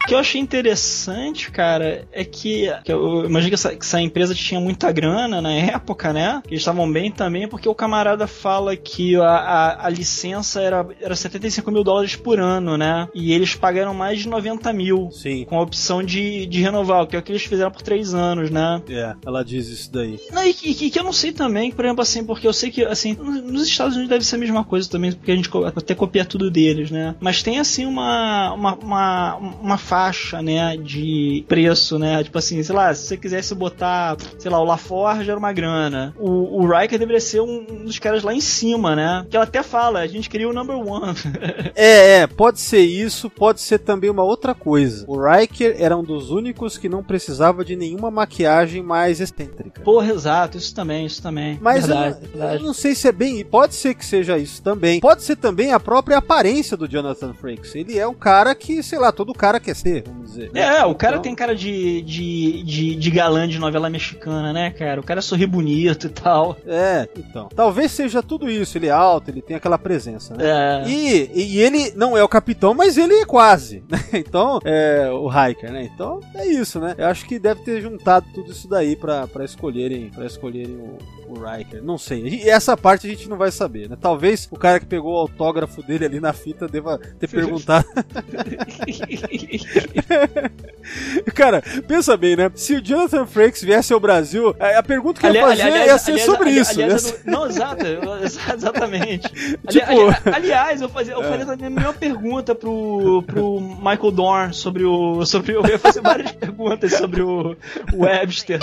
Speaker 7: O que eu achei interessante, cara, é que, que eu imagino que essa, que essa empresa tinha muita grana na época, né? Que eles estavam bem também, porque o camarada fala que a, a, a licença era, era 75 mil dólares por ano, né? E eles pagaram mais de 90 mil.
Speaker 6: Sim.
Speaker 7: Com a opção de, de renovar, que é o que eles fizeram por três anos, né?
Speaker 6: É, ela diz isso daí.
Speaker 7: Não, e, e- que eu não sei também, por exemplo, assim, porque eu sei que, assim, nos Estados Unidos deve ser a mesma coisa também, porque a gente até copia tudo deles, né? Mas tem, assim, uma, uma, uma, uma faixa, né, de preço, né? Tipo assim, sei lá, se você quisesse botar, sei lá, o LaForge era uma grana. O, o Riker deveria ser um, um dos caras lá em cima, né? Que ela até fala, a gente queria o number one.
Speaker 6: É, é, pode ser isso, pode ser também uma outra coisa. O Riker era um dos únicos que não precisava de nenhuma maquiagem mais excêntrica.
Speaker 7: Porra, exato, isso também, isso também.
Speaker 6: Mas eu
Speaker 7: verdade,
Speaker 6: não,
Speaker 7: verdade.
Speaker 6: eu não sei se é bem. Pode ser que seja isso também. Pode ser também a própria aparência do Jonathan Frakes. Ele é um cara que, sei lá, todo cara quer ser, vamos dizer. né?
Speaker 7: É, o cara
Speaker 6: Então-
Speaker 7: tem cara de, de, de, de galã de novela mexicana, né, cara? O cara sorri bonito e tal.
Speaker 6: É, então. Talvez seja tudo isso. Ele é alto, ele tem aquela presença, né?
Speaker 7: É.
Speaker 6: E, e ele não é o capitão, mas ele é quase, né? Então, é o Hiker, né? Então, é isso, né? Eu acho que deve ter juntado tudo isso daí pra, pra escolherem, pra escolherem o, o Riker. Não sei. E essa parte a gente não vai saber, né? Talvez o cara que pegou o autógrafo dele ali na fita deva ter perguntado. cara, pensa bem, né? Se o Jonathan Frakes viesse ao Brasil, a a pergunta que eu ia fazer
Speaker 7: aliás-
Speaker 6: ia ser
Speaker 7: aliás-
Speaker 6: sobre
Speaker 7: ali-
Speaker 6: isso.
Speaker 7: aliás,
Speaker 6: ser-
Speaker 7: não, exato, exatamente.
Speaker 6: Tipo-
Speaker 7: ali- aliás, eu fazia, eu fazia também a mesma pergunta pro, pro Michael Dorn sobre o. Sobre, eu ia fazer várias perguntas sobre o, o Webster.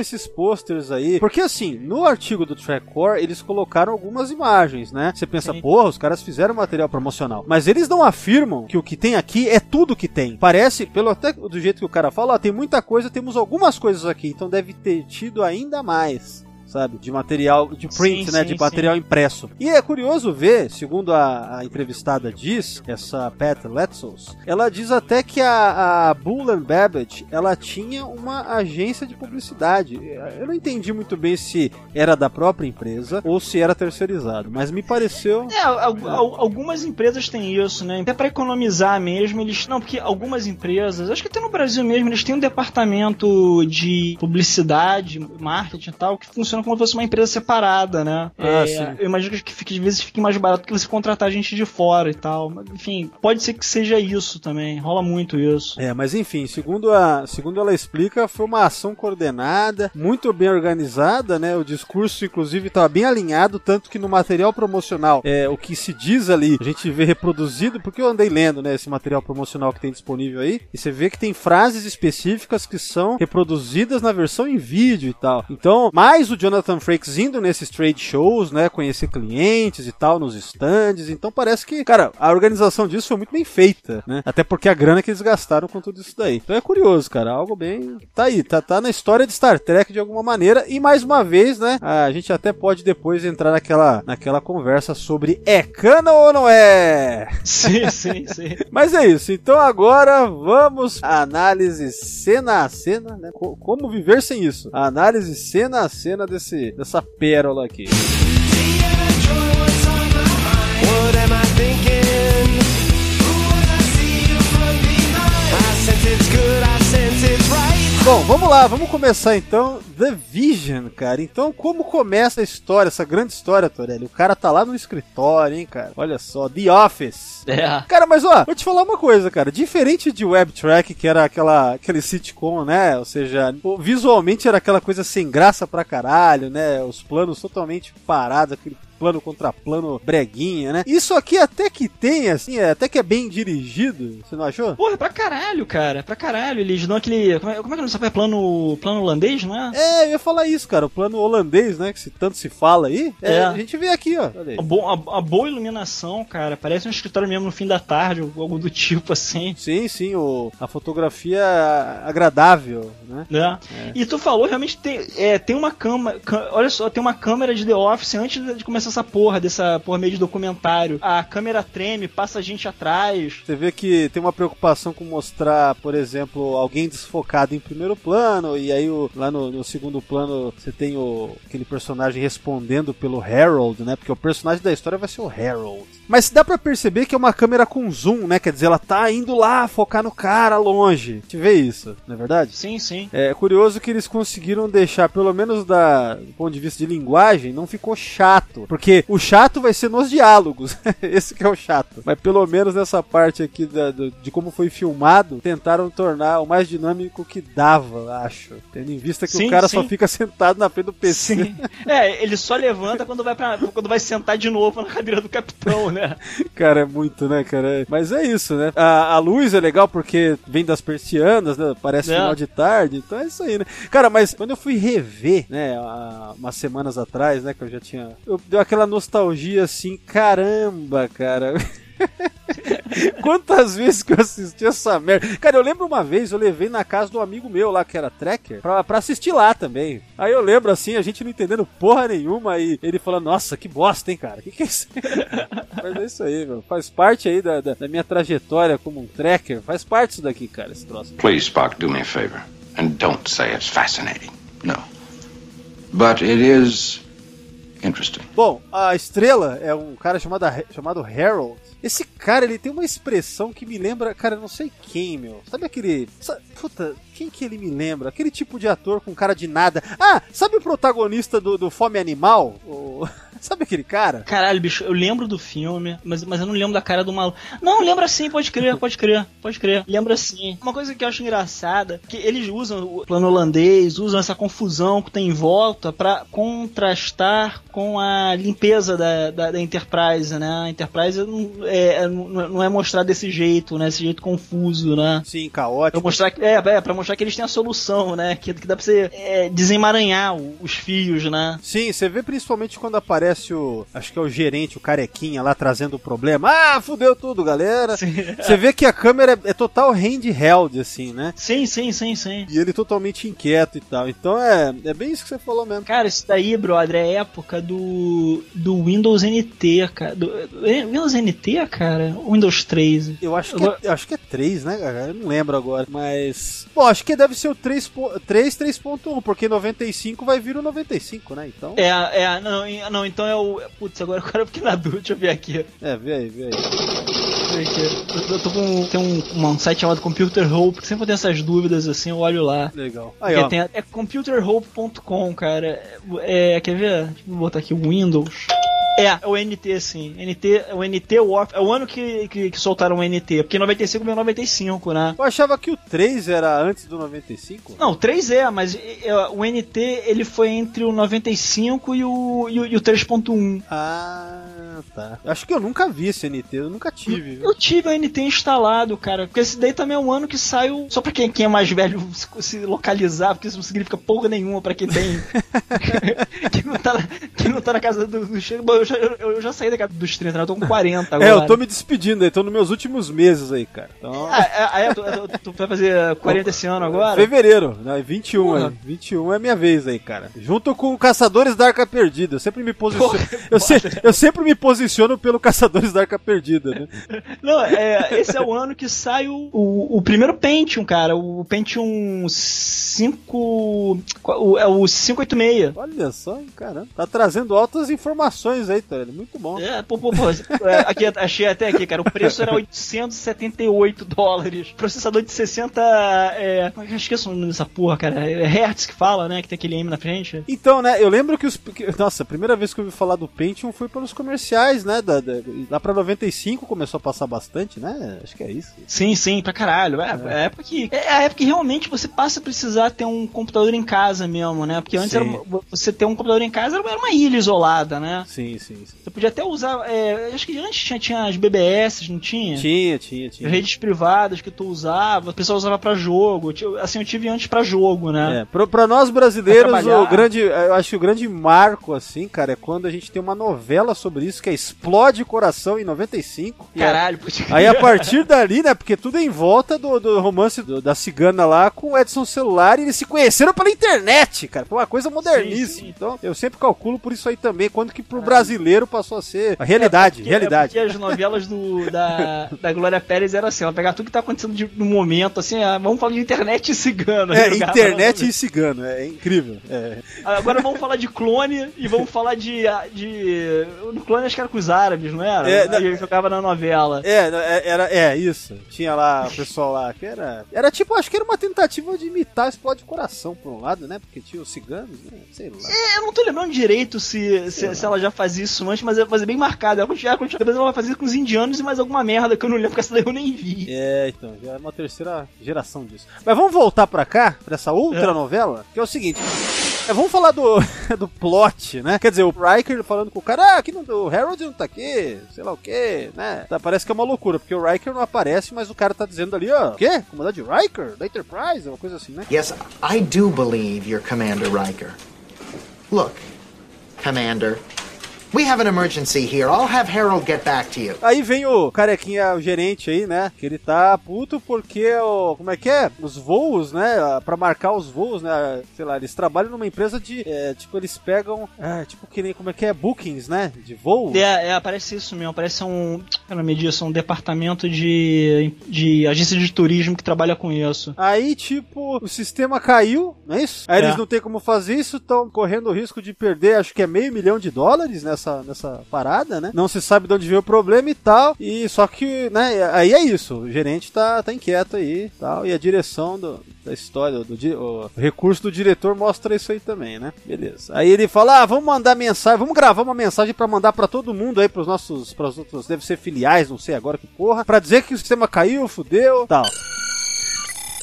Speaker 6: Esses posters aí. Porque assim, no artigo do Trackcore, eles colocaram algumas imagens, né? Você pensa,
Speaker 7: Sim.
Speaker 6: porra, os caras fizeram material promocional. Mas eles não afirmam que o que tem aqui é tudo que tem. Parece, pelo até do jeito que o cara fala, ó, tem muita coisa, temos algumas coisas aqui, então deve ter tido ainda mais. Sabe? De material, de print,
Speaker 7: Sim,
Speaker 6: né?
Speaker 7: sim,
Speaker 6: de material impresso. E é curioso ver, segundo a, a entrevistada diz, essa Pat Letsos, ela diz até que a, a Bull and Babbage, ela tinha uma agência de publicidade. Eu não entendi muito bem se era da própria empresa ou se era terceirizado, mas me pareceu...
Speaker 7: É, al- al- algumas empresas têm isso, né? Até pra economizar mesmo, eles. Não, porque algumas empresas, acho que até no Brasil mesmo, eles têm um departamento de publicidade, marketing e tal, que funciona como se fosse uma empresa separada, né?
Speaker 6: Ah,
Speaker 7: É,
Speaker 6: sim.
Speaker 7: Eu imagino que fique, às vezes fique mais barato que você contratar gente de fora e tal. Enfim, pode ser que seja isso também. Rola muito isso.
Speaker 6: É, mas enfim, segundo, a, segundo ela explica, foi uma ação coordenada, muito bem organizada, né? O discurso, inclusive, estava bem alinhado, tanto que no material promocional, é, o que se diz ali, a gente vê reproduzido, porque eu andei lendo, né, esse material promocional que tem disponível aí, e você vê que tem frases específicas que são reproduzidas na versão em vídeo e tal. Então, mais o Jonathan Frakes indo nesses trade shows, né? Conhecer clientes e tal, nos stands. Então parece que, cara, a organização disso foi muito bem feita, né? Até porque a grana que eles gastaram com tudo isso daí. Então é curioso, cara. Algo bem. Tá aí, tá, tá na história de Star Trek de alguma maneira. E mais uma vez, né? A gente até pode depois entrar naquela, naquela conversa sobre é cana ou não é?
Speaker 7: Sim, sim, sim.
Speaker 6: Mas é isso. Então agora vamos à análise cena a cena, né? Co- Como viver sem isso? A análise cena a cena desse, dessa pérola aqui. Bom, vamos lá, vamos começar então The Vision, cara. Então, como começa a história, essa grande história, Torelli? O cara tá lá no escritório, hein, cara? Olha só, The Office.
Speaker 7: É.
Speaker 6: Cara, mas ó, vou te falar uma coisa, cara. Diferente de Web Track, que era aquela, aquele sitcom, né? Ou seja, visualmente era aquela coisa sem graça pra caralho, né? Os planos totalmente parados, aquele plano contra plano breguinha, né? Isso aqui até que tem, assim, é, até que é bem dirigido, você não achou?
Speaker 7: Porra, pra caralho, cara. Pra caralho. Eles dão aquele. Como é, como é que não sabe? É plano, plano holandês, não é?
Speaker 6: É, eu ia falar isso, cara. O plano holandês, né? Que se tanto se fala aí. É,
Speaker 7: É.
Speaker 6: A gente vê aqui, ó.
Speaker 7: A, bo- a- a boa iluminação, cara. Parece um escritório mesmo no fim da tarde, ou algo do tipo assim.
Speaker 6: Sim, sim, o, a fotografia agradável, né?
Speaker 7: Né? E tu falou, realmente tem, é, tem uma câmera. Olha só, tem uma câmera de The Office antes de começar essa porra, dessa porra meio de documentário. A câmera treme, passa gente atrás.
Speaker 6: Você vê que tem uma preocupação com mostrar, por exemplo, alguém desfocado em primeiro plano, e aí o- lá no, no segundo plano você tem o, aquele personagem respondendo pelo Harold, né? Porque o personagem da história vai ser o Harold. Mas dá pra perceber que é uma câmera com zoom, né? Quer dizer, ela tá indo lá focar no cara longe. A gente vê isso, não é verdade?
Speaker 7: Sim, sim.
Speaker 6: É curioso que eles conseguiram deixar, pelo menos da, do ponto de vista de linguagem, não ficou chato. Porque o chato vai ser nos diálogos. Esse que é o chato. Mas pelo menos nessa parte aqui da- do- de como foi filmado, tentaram tornar o mais dinâmico que dava, acho. Tendo em vista que
Speaker 7: Sim,
Speaker 6: o cara só
Speaker 7: sim.
Speaker 6: fica sentado na frente do PC.
Speaker 7: Sim. É, ele só levanta quando vai para quando vai sentar de novo na cadeira do capitão, né?
Speaker 6: Cara, é muito, né, cara? Mas é isso, né? A, a luz é legal porque vem das persianas, né? Parece
Speaker 7: É.
Speaker 6: final de tarde, então é isso aí, né? Cara, mas quando eu fui rever, né, há umas semanas atrás, né, que eu já tinha. Eu aquela nostalgia assim, caramba, cara. Quantas vezes que eu assisti essa merda? Cara, eu lembro uma vez, eu levei na casa do amigo meu lá, que era tracker, pra, pra assistir lá também. Aí eu lembro assim, a gente não entendendo porra nenhuma, e ele falando, nossa, que bosta, hein, cara? Que que é isso? Mas é isso aí, meu. Faz parte aí da, da, da minha trajetória como um tracker. Faz parte isso daqui, cara, esse troço.
Speaker 1: Please, Spock, do me a favor. And don't say it's fascinating. No. But it is interesting.
Speaker 6: Bom, a estrela é um cara chamado, chamado Harold. Esse cara, ele tem uma expressão que me lembra, cara, não sei quem, meu. Sabe aquele. sa- puta, quem que ele me lembra? Aquele tipo de ator com cara de nada. Ah, sabe o protagonista do, do Fome Animal? O- Sabe aquele cara?
Speaker 7: Caralho, bicho, eu lembro do filme, mas, mas eu não lembro da cara do maluco. Não, lembra sim, pode crer, pode crer, pode crer. Lembra sim. Uma coisa que eu acho engraçada, que eles usam o plano holandês, usam essa confusão que tem em volta pra contrastar com a limpeza da, da, da Enterprise, né? A Enterprise não é, é- não é mostrada desse jeito, né? Desse jeito confuso, né?
Speaker 6: Sim,
Speaker 7: Pra
Speaker 6: caótico.
Speaker 7: mostrar que, é, é, pra mostrar que eles têm a solução, né? Que, que dá pra você é, desemaranhar os fios, né?
Speaker 6: Sim, você vê principalmente quando aparece o. Acho que é o gerente, o carequinha lá trazendo o problema. Ah, fudeu tudo, galera. Você vê que a câmera é, é total handheld, assim, né?
Speaker 7: Sim, sim, sim, sim.
Speaker 6: E ele totalmente inquieto e tal. Então é, é bem isso que você falou mesmo.
Speaker 7: Cara, isso daí, brother, é época do, do Windows NT, cara. Do, é Windows NT, cara? Windows 3?
Speaker 6: Eu acho que, é, eu acho que é 3, né, cara? Eu não lembro agora. Mas. Bom, acho que deve ser o 3, po- 3 3.1, porque 95 vai vir o 95, né? Então.
Speaker 7: É, é, não, não, então é o. Putz, agora, eu fiquei na dúvida, deixa eu ver aqui.
Speaker 6: É, vê aí, vê aí.
Speaker 7: Ver aqui. Eu, tô com. Tem um, um site chamado Computer Hope, que sempre eu tenho essas dúvidas assim, eu olho lá.
Speaker 6: Legal. Aí, ó.
Speaker 7: tem, é computerhope.com, cara. É, quer ver? Deixa eu botar aqui Windows. É, é o NT, sim. NT, o NT Warp. É o ano que, que, que soltaram o NT. Porque 95 veio 95, né?
Speaker 6: Eu achava que o 3 era antes do 95.
Speaker 7: Não, o 3 é, mas o NT ele foi entre o 95 e o, e o, o 3.1.
Speaker 6: Ah. Tá. Acho que eu nunca vi esse NT, eu nunca tive.
Speaker 7: Eu tive a NT instalado, cara. Porque esse daí também é um ano que saiu. Só pra quem, quem é mais velho se, se localizar, porque isso não significa porra nenhuma pra quem tem. quem, não tá, na- quem não tá na casa do. Bom, Eu já, eu, eu já saí da dos 30, né? Eu tô com 40 agora.
Speaker 6: É, eu tô me despedindo aí, tô nos meus últimos meses aí, cara. Então,
Speaker 7: é, ah, é, tu, tu- tu vai fazer 40 esse ano agora?
Speaker 6: fevereiro, né? 21
Speaker 7: Porra.
Speaker 6: aí. 21 é minha vez aí, cara. Junto com Caçadores da Arca Perdida. Eu sempre me posiciono. Eu, se- eu sempre me posiciono pelo Caçadores da Arca Perdida, né?
Speaker 7: Não, é, esse é o ano que sai o, o, o primeiro Pentium, cara. O Pentium 5. o- É o 586.
Speaker 6: Olha só, caramba. Tá trazendo altas informações aí, Muito bom.
Speaker 7: É, pô, pô, pô. É, aqui, achei até aqui, cara. O preço era 878 dólares. Processador de 60. É, é eu esqueço o nome dessa porra, cara? É Hertz que fala, né? Que tem aquele M na frente.
Speaker 6: Então, né, eu lembro que os. nossa, a primeira vez que eu ouvi falar do Pentium foi pelos comerciais, né? Da, da- lá pra 95 começou a passar bastante, né? Acho que é isso.
Speaker 7: Sim, sim, pra caralho. É, é a época que. É a época que realmente você passa a precisar ter um computador em casa mesmo, né? Porque antes era você ter um computador em casa era uma ilha isolada, né?
Speaker 6: Sim, sim, sim.
Speaker 7: Você podia até usar. é, acho que antes tinha, tinha as BBS, não tinha?
Speaker 6: Tinha, tinha, tinha.
Speaker 7: Redes privadas que tu usava, o pessoal usava pra jogo. Assim, eu tive antes pra jogo, né?
Speaker 6: É, pra, pra nós brasileiros,
Speaker 7: Pra
Speaker 6: o grande, eu acho que o grande marco, assim, cara, é quando a gente tem uma novela sobre isso, que é Explode Coração, em 95. E
Speaker 7: Caralho, putz.
Speaker 6: Aí a partir dali, né, porque tudo é em volta do, do romance do- da cigana lá com o Edson Celular, e eles se conheceram pela internet, cara, foi uma coisa moderníssima.
Speaker 7: Sim, sim.
Speaker 6: Então, eu sempre calculo por isso aí também, quando que pro brasileiro passou a ser a realidade,
Speaker 7: Porque-
Speaker 6: realidade.
Speaker 7: É porque as novelas do, da, da Glória Pérez eram assim, ela pegava tudo que tá acontecendo de- no momento, assim, ah, vamos falar de internet cigana.
Speaker 6: É,
Speaker 7: jogava
Speaker 6: internet
Speaker 7: na
Speaker 6: e cigano, é incrível. É.
Speaker 7: Agora vamos falar de clone e vamos falar de. ah, de no clone acho que era com os árabes, não era?
Speaker 6: É,
Speaker 7: Aí ele jogava na novela.
Speaker 6: É, é, era, é, isso. Tinha lá o pessoal lá que era. Era tipo, acho que era uma tentativa de imitar Explode Coração, por um lado, né? Porque tinha os ciganos, né? Sei lá.
Speaker 7: É, eu não tô lembrando direito se, se, se ela já fazia isso antes, mas ela fazia bem marcada. Ela continua, continua, depois ela vai fazer com os indianos e mais alguma merda que eu não lembro, porque essa daí eu nem vi.
Speaker 6: É, então, já é uma terceira geração disso. Mas vamos voltar pra cá, pra essa outra
Speaker 7: É.
Speaker 6: novela, que é o seguinte. é, vamos falar do, do plot, né? Quer dizer, o Riker falando com o cara, ah, aqui não, o Harold não tá aqui, sei lá o que, né? Tá, parece que é uma loucura, porque o Riker não aparece, mas o cara tá dizendo ali, ó, o quê? Comandante Riker? Da Enterprise? Uma coisa assim, né?
Speaker 9: Yes, I do believe you're Commander Riker. Look, Commander, we have an emergency here. I'll have Harold get back to you.
Speaker 6: Aí vem o carequinha, o gerente aí, né? Que ele tá puto porque o. Como é que é? Os voos, né? Pra marcar os voos, né? Sei lá, eles trabalham numa empresa de. é, tipo, eles pegam. É, tipo, que nem. Como é que é? Bookings, né? De voo.
Speaker 7: É, é, parece isso mesmo, parece um. Qual é o nome disso? Um departamento de, de agência de turismo que trabalha com isso.
Speaker 6: Aí, tipo, o sistema caiu, não é isso? Aí
Speaker 7: É.
Speaker 6: eles não tem como fazer isso, estão correndo o risco de perder, acho que é meio milhão de dólares nessa, nessa parada, né? Não se sabe de onde veio o problema e tal. E só que, né, aí é isso. O gerente tá, tá inquieto aí tal. E a direção do, da história, do, o recurso do diretor mostra isso aí também, né? Beleza. Aí ele fala: ah, vamos mandar mensagem, vamos gravar uma mensagem pra mandar pra todo mundo aí, pros nossos, pros outros, deve ser filiais, não sei agora que porra, pra dizer que o sistema caiu, fudeu, tal.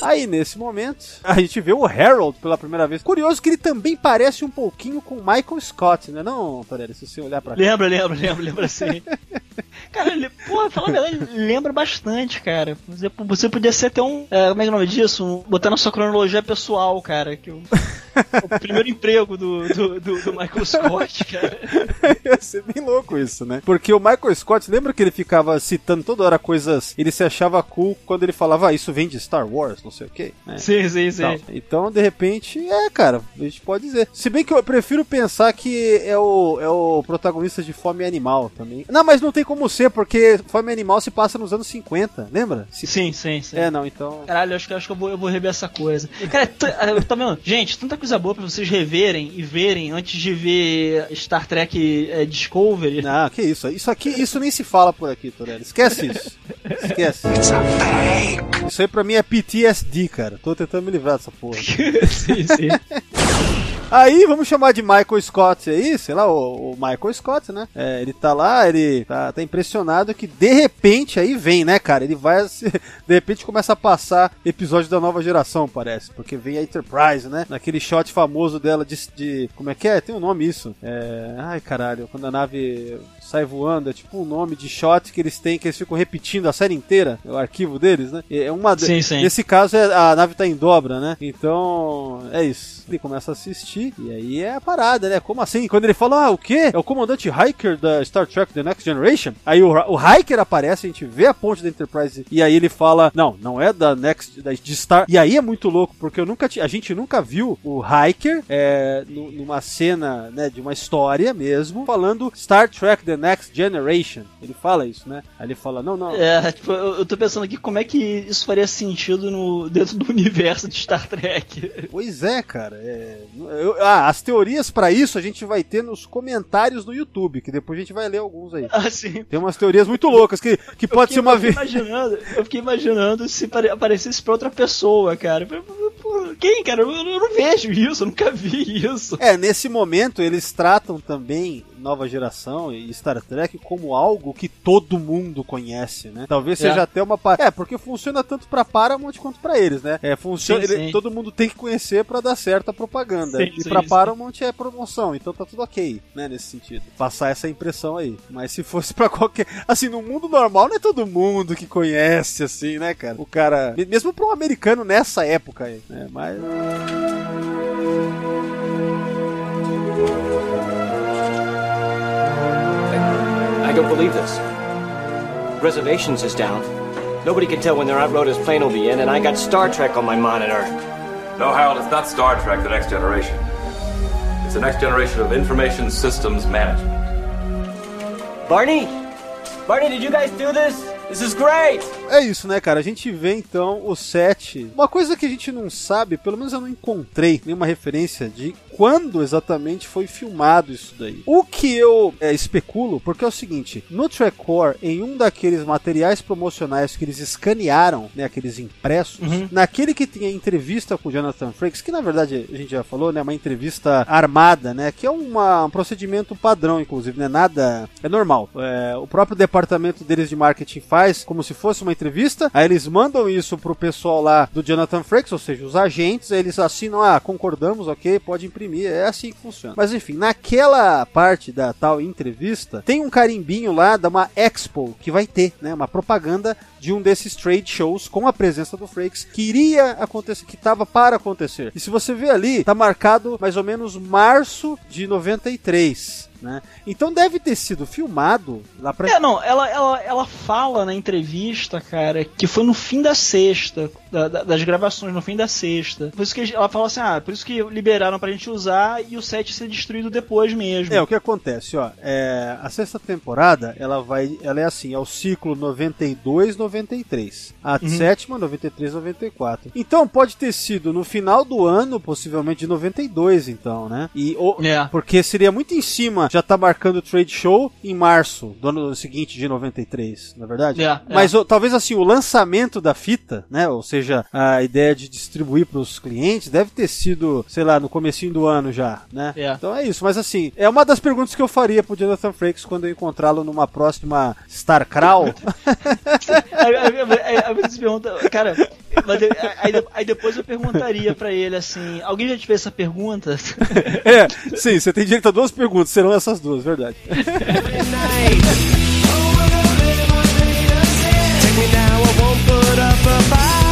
Speaker 6: Aí, nesse momento, a gente vê o Harold pela primeira vez. Curioso que ele também parece um pouquinho com o Michael Scott, né? Não, Torelli, se você olhar pra cá.
Speaker 7: Lembra, lembra, lembra, lembra sim. cara, ele, porra, falar a verdade, lembra bastante, cara. Você, você podia ser até um. é, como é que é o nome disso? Um- botar na sua cronologia pessoal, cara. Que o, o primeiro emprego do, do, do, do Michael Scott, cara.
Speaker 6: Ia ser bem louco isso, né? Porque o Michael Scott, lembra que ele ficava citando toda hora coisas. Ele se achava cool quando ele falava, ah, isso vem de Star Wars, não sei o quê. né?
Speaker 7: Sim, sim, sim.
Speaker 6: Tal. Então, de repente, é, cara, a gente pode dizer. Se bem que eu prefiro pensar que é o, é o protagonista de Fome Animal também. Não, mas não tem como ser, porque Fome Animal se passa nos anos 50, lembra? Se-
Speaker 7: Sim, sim, sim.
Speaker 6: É, não, então.
Speaker 7: Caralho, eu acho que, eu acho que eu, vou, eu vou rever essa coisa. Cara, tá vendo? Gente, tanta coisa boa pra vocês reverem e verem antes de ver Star Trek eh, Discovery.
Speaker 6: Não, que isso. Isso aqui, isso nem se fala por aqui, Torelli. Esquece isso. Esquece. Isso aí pra mim é PTSD, cara. Tô tentando me livrar dessa porra.
Speaker 7: sim, sim.
Speaker 6: Aí vamos chamar de Michael Scott aí, sei lá, o, o Michael Scott, né? É, ele tá lá, ele tá, tá impressionado que de repente aí vem, né, cara? Ele vai, de repente começa a passar episódio da nova geração, parece, porque vem a Enterprise, né? Naquele shot famoso dela de, de- como é que é? Tem um nome isso. É, ai caralho, quando a nave sai voando, é tipo um nome de shot que eles têm, que eles ficam repetindo a série inteira, o arquivo deles, né? É uma
Speaker 7: Sim, sim.
Speaker 6: Nesse caso, é, a nave tá em dobra, né? Então, é isso. Ele começa a assistir, e aí é a parada, né? Como assim? Quando ele fala, ah, o quê? É o comandante Hiker da Star Trek The Next Generation? Aí o, o Hiker aparece, a gente vê a ponte da Enterprise, e aí ele fala, não, não é da Next, da, de Star... E aí é muito louco, porque eu nunca a gente nunca viu o Hiker é, nu- numa cena, né, de uma história mesmo, falando Star Trek The Next Generation. Ele fala isso, né? Aí ele fala, não, não,
Speaker 7: É, tipo, eu, eu tô pensando aqui como é que isso faria sentido no, dentro do universo de Star Trek.
Speaker 6: Pois é, cara. é, eu- ah, as teorias pra isso a gente vai ter nos comentários do YouTube, que depois a gente vai ler alguns aí.
Speaker 7: Assim,
Speaker 6: Tem umas teorias muito loucas que, que pode ser uma vez.
Speaker 7: imaginando, eu fiquei imaginando se pare- aparecesse pra outra pessoa, cara. Quem, cara? Eu, eu não vejo isso, eu nunca vi isso.
Speaker 6: É, nesse momento eles tratam também Nova Geração e Star Trek como algo que todo mundo conhece, né? Talvez seja
Speaker 7: É.
Speaker 6: até uma pa- É, porque funciona tanto pra Paramount quanto pra eles, né? É, funciona,
Speaker 7: Sim,
Speaker 6: ele-
Speaker 7: sim.
Speaker 6: todo mundo tem que conhecer pra dar certo a propaganda.
Speaker 7: Sim,
Speaker 6: e
Speaker 7: sim,
Speaker 6: pra
Speaker 7: sim.
Speaker 6: Paramount é promoção, então tá tudo ok, né, nesse sentido. Passar essa impressão aí. Mas se fosse pra qualquer, assim, no mundo normal não é todo mundo que conhece assim, né, cara? O cara, me- mesmo pra um americano nessa época aí, né? Mas
Speaker 10: I don't believe this. Reservations is down. Nobody can tell when their Aunt Rhoda's plane will be in, and I got Star Trek on my monitor.
Speaker 11: No, Harold, it's not Star Trek The Next Generation. It's the next generation of information systems management.
Speaker 10: Barney? Barney, did you guys do this? This is great!
Speaker 6: É isso, né, cara? A gente vê então o set. Uma coisa que a gente não sabe, pelo menos eu não encontrei nenhuma referência de quando exatamente foi filmado isso daí. O que eu é, especulo, porque é o seguinte: no Trekcore, em um daqueles materiais promocionais que eles escanearam, né, aqueles impressos, naquele que tinha entrevista com o Jonathan Frakes, que na verdade a gente já falou, né, uma entrevista armada, né, que é uma- um procedimento padrão, inclusive, né, nada é normal. É, o próprio departamento deles de marketing faz como se fosse uma entrevista, aí eles mandam isso pro pessoal lá do Jonathan Frakes, ou seja, os agentes, eles assinam, ah, concordamos, ok, pode imprimir, é assim que funciona. Mas enfim, naquela parte da tal entrevista, tem um carimbinho lá da uma Expo que vai ter, né, uma propaganda de um desses trade shows com a presença do Frakes que iria acontecer, que estava para acontecer. E se você vê ali, tá marcado mais ou menos março de 93. Né? Então deve ter sido filmado lá pra.
Speaker 7: É, não, ela, ela, ela fala na entrevista, cara, que foi no fim da sexta, da- da- das gravações, no fim da sexta. Por isso que ela fala assim, ah, por isso que liberaram pra gente usar e o set ser destruído depois mesmo.
Speaker 6: É, o que acontece, ó, é, a sexta temporada, ela vai, ela é assim, é o ciclo 92, 93. A
Speaker 7: Uhum.
Speaker 6: sétima, 93, 94. Então, pode ter sido no final do ano, possivelmente de 92, então, né? E, o,
Speaker 7: É.
Speaker 6: Porque seria muito em cima, já tá marcando o trade show em março do ano seguinte de 93, na verdade?
Speaker 7: É, é.
Speaker 6: Mas o- talvez assim, o lançamento da fita, né? Ou seja, a ideia de distribuir pros clientes deve ter sido, sei lá, no comecinho do ano já, né?
Speaker 7: É.
Speaker 6: Então é isso, mas assim, é uma das perguntas que eu faria pro Jonathan Frakes quando eu encontrá-lo numa próxima Star Crawl.
Speaker 7: Você se pergunta, cara, aí, aí depois eu perguntaria pra ele assim: alguém já te fez essa pergunta?
Speaker 6: é, sim, você tem direito a duas perguntas, serão essas duas, verdade.
Speaker 12: Take me now, I won't put up a fight.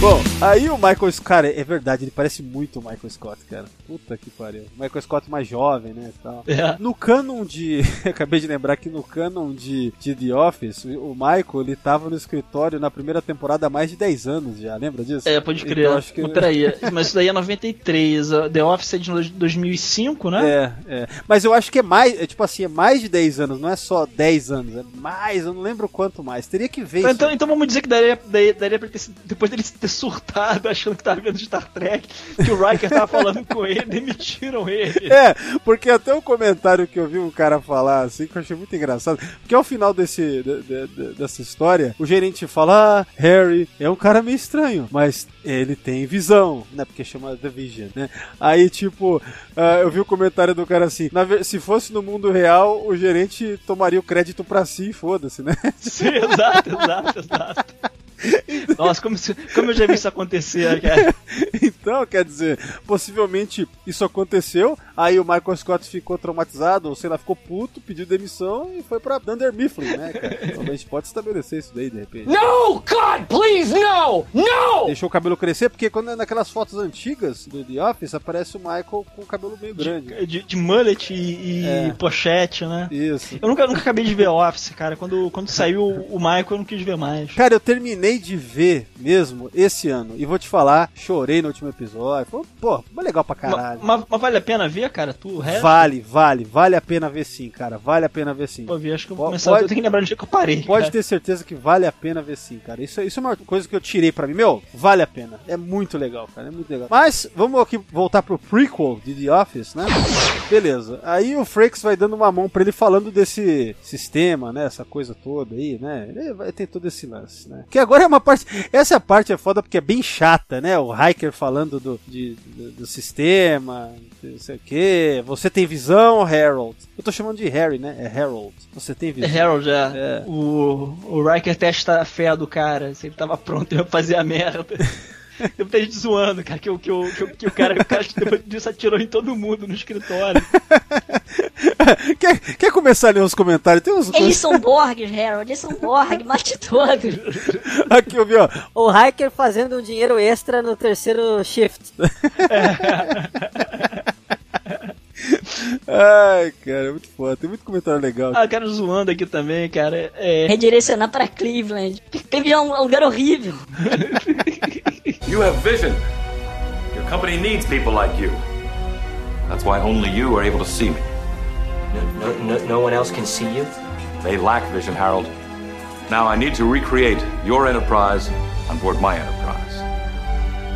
Speaker 6: Bom, aí o Michael Scott, cara, é verdade, ele parece muito o Michael Scott, cara. Puta que pariu. O Michael Scott mais jovem, né, tal.
Speaker 7: É.
Speaker 6: No canon de... acabei de lembrar que no canon de, de The Office, o Michael, ele tava no escritório na primeira temporada há mais de 10 anos já, lembra disso?
Speaker 7: É, pode crer.
Speaker 6: Então, acho que...
Speaker 7: Mas peraí, mas isso daí é 93, a The Office é de 2005, né?
Speaker 6: É, é. Mas eu acho que é mais, é tipo assim, é mais de 10 anos, não é só 10 anos, é mais, eu não lembro quanto mais. Teria que ver isso.
Speaker 7: Então, então vamos dizer que daria, daria, daria pra ter sido, depois dele ter surtado, achando que tava vendo Star Trek, que o Riker tava falando com ele, demitiram ele.
Speaker 6: É, porque até o comentário que eu vi um cara falar assim, que eu achei muito engraçado, porque ao final desse, de- de- de- dessa história, o gerente fala, ah, Harry é um cara meio estranho, mas ele tem visão, né, porque chama The Vision, né, aí tipo, ah, eu vi o comentário do cara assim, "Na ver- se fosse no mundo real, o gerente tomaria o crédito pra si, e foda-se, né.
Speaker 7: Sim, exato, exato, exato. Nossa, como, como eu já vi isso acontecer, cara.
Speaker 6: Então, quer dizer, possivelmente isso aconteceu, aí o Michael Scott ficou traumatizado, ou sei lá, ficou puto, pediu demissão e foi pra Dunder Mifflin, né, cara? Então a gente pode estabelecer isso daí, de repente.
Speaker 10: No! God, please, no! No!
Speaker 6: Deixou o cabelo crescer, porque quando é naquelas fotos antigas do The Office, aparece o Michael com o cabelo meio grande.
Speaker 7: De, de mullet e, e
Speaker 6: É.
Speaker 7: pochete, né?
Speaker 6: Isso.
Speaker 7: Eu nunca, nunca acabei de ver Office, cara. Quando, quando saiu o Michael, eu não quis ver mais.
Speaker 6: Cara, eu terminei de ver mesmo esse ano. E vou te falar, chorei no último episódio. Foi, pô, foi legal pra caralho.
Speaker 7: Mas, mas vale a pena ver, cara? Tu?
Speaker 6: Vale, vale, vale a pena ver sim, cara. Vale a pena ver sim.
Speaker 7: Pô, vi, acho que eu vou começar.
Speaker 6: pode-
Speaker 7: Eu tenho que lembrar do dia que eu parei.
Speaker 6: Pode
Speaker 7: cara.
Speaker 6: ter certeza que vale a pena ver sim, cara. Isso, isso é uma coisa que eu tirei pra mim. Meu, vale a pena. É muito legal, cara. É muito legal. Mas vamos aqui voltar pro prequel de The Office, né? Beleza. Aí o Frakes vai dando uma mão pra ele falando desse sistema, né? Essa coisa toda aí, né? Ele vai ter todo esse lance, né? Que agora é uma parte. Essa parte é foda porque é bem chata, né? O Hiker falando do, de- do, do sistema, não sei o que. Você tem visão, Harold? Eu tô chamando de Harry, né? É Harold. Você tem
Speaker 7: É
Speaker 6: visão.
Speaker 7: Harold, é. O, o Riker testa a fé do cara, se ele tava pronto pra fazer a merda. Tem muita gente zoando, cara, que, o- que, o- que, o- que o cara, o cara depois disso atirou em todo mundo no escritório.
Speaker 6: quer, quer começar a ler os comentários? Tem uns.
Speaker 3: Eles são Borgs, Harold, eles são Borg, mate todos.
Speaker 6: Aqui eu vi, ó.
Speaker 13: O Hiker fazendo um dinheiro extra no terceiro shift.
Speaker 6: Ai, cara, é muito foda. Tem muito comentário legal.
Speaker 7: Ah, cara zoando aqui também, cara. É.
Speaker 3: Redirecionar pra Cleveland. Cleveland é um lugar horrível.
Speaker 11: You have vision. Your company needs people like you. That's why only you are able to see me.
Speaker 10: No, no, no no one else can see you?
Speaker 11: They lack vision, Harold. Now I need to recreate your enterprise on board my enterprise.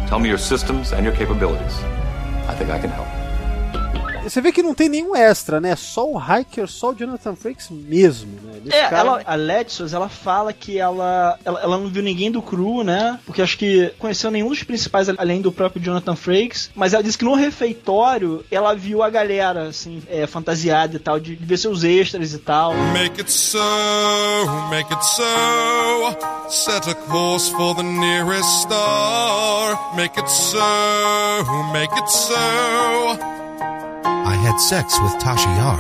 Speaker 11: Tell me your systems and your capabilities. I think I can help.
Speaker 6: Você vê que não tem nenhum extra, né? Só o Hiker, só o Jonathan Frakes mesmo, né? Eles
Speaker 7: É,
Speaker 6: ficaram-
Speaker 7: ela, a Letsos, ela fala que ela, ela, ela não viu ninguém do crew, né? Porque acho que conheceu nenhum dos principais além do próprio Jonathan Frakes. Mas ela disse que no refeitório ela viu a galera, assim, é, fantasiada e tal, de, de ver seus extras e tal.
Speaker 14: Make it so, make it so. Set a course for the nearest star. Make it so, make it so.
Speaker 15: Had sex with Tasha Yar.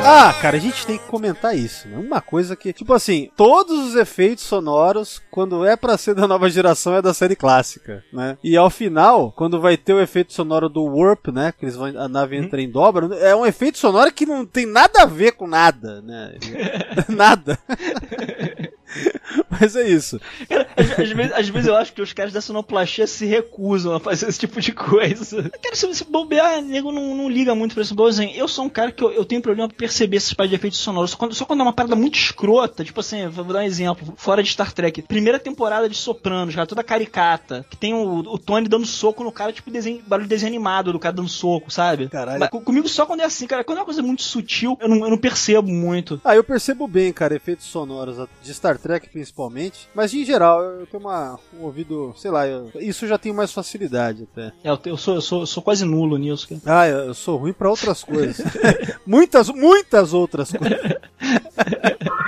Speaker 6: Ah, cara, a gente tem que comentar isso, né? Uma coisa que, tipo assim, todos os efeitos sonoros, quando é pra ser da nova geração, é da série clássica, né? E ao final, quando vai ter o efeito sonoro do Warp, né? Que eles vão, a nave entra em dobra, é um efeito sonoro que não tem nada a ver com nada, né? nada. Mas é isso.
Speaker 7: Cara, às, às vezes, às vezes eu acho que os caras da sonoplastia se recusam a fazer esse tipo de coisa. Cara, se você bobear, nego não, não liga muito pra isso. Por exemplo, eu sou um cara que eu, eu tenho problema pra perceber esses de efeitos sonoros. Só quando, só quando é uma parada muito escrota, tipo assim, vou dar um exemplo, fora de Star Trek. Primeira temporada de Sopranos, cara, toda caricata, que tem o, o Tony dando soco no cara, tipo desenho, barulho de desenho animado do cara dando soco, sabe?
Speaker 6: Caralho.
Speaker 7: Mas co- comigo só quando é assim, cara, quando é uma coisa muito sutil, eu não, eu não percebo muito.
Speaker 6: Ah, eu percebo bem, cara, efeitos sonoros de Star Trek principalmente, mas em geral eu tenho uma, um ouvido, sei lá, eu- isso eu já tenho mais facilidade até.
Speaker 7: É, eu, sou, eu, sou, eu sou quase nulo nisso, cara.
Speaker 6: Ah, eu eu sou ruim pra outras coisas. muitas, muitas outras coisas.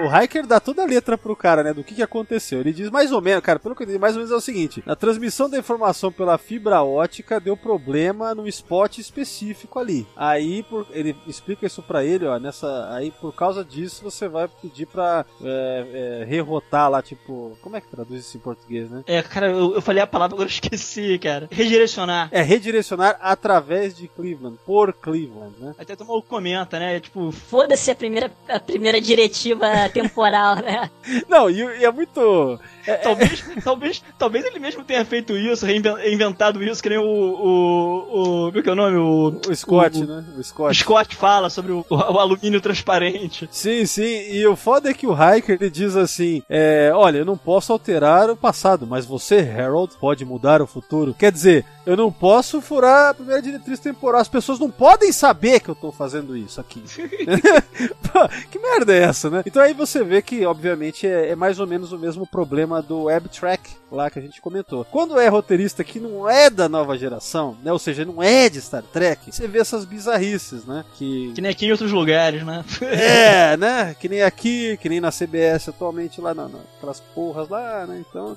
Speaker 6: O Hiker dá toda a letra pro cara, né? Do que, que aconteceu. Ele diz mais ou menos, cara, pelo que eu entendi, mais ou menos é o seguinte: na transmissão da informação pela fibra ótica deu problema no spot específico ali. Aí por- ele explica isso pra ele, ó. Nessa, aí por causa disso você vai pedir pra é, é, rerotar lá, tipo. Como é que traduz isso em português, né?
Speaker 7: É, cara, eu, eu falei a palavra, agora eu esqueci, cara. Redirecionar.
Speaker 6: É redirecionar através de Cleveland, por Cleveland, né?
Speaker 7: Até o maluco comenta, né? Tipo,
Speaker 3: Foda-se a primeira, a primeira diretiva temporal, né?
Speaker 6: Não, e, e é muito.
Speaker 7: Talvez, talvez, talvez ele mesmo tenha feito isso, inventado isso, que nem o. o, o como é que é o nome? O,
Speaker 6: O Scott,
Speaker 7: o-
Speaker 6: né? O Scott.
Speaker 7: Scott fala sobre o, o alumínio transparente.
Speaker 6: Sim, sim, e o foda é que o Hiker ele diz assim: é, Olha, eu não posso alterar o passado, mas você, Harold, pode mudar o futuro. Quer dizer, eu não posso furar a primeira diretriz temporal. As pessoas não podem saber que eu tô fazendo isso aqui. Que merda é essa, né? Então aí você vê que, obviamente, é, é mais ou menos o mesmo problema do Web Track lá que a gente comentou. Quando é roteirista que não é da nova geração, né? Ou seja, não é de Star Trek, você vê essas bizarrices, né? Que
Speaker 7: Que nem aqui em outros lugares, né?
Speaker 6: é, né? Que nem aqui, que nem na CBS atualmente lá na, naquelas porras lá, né? Então.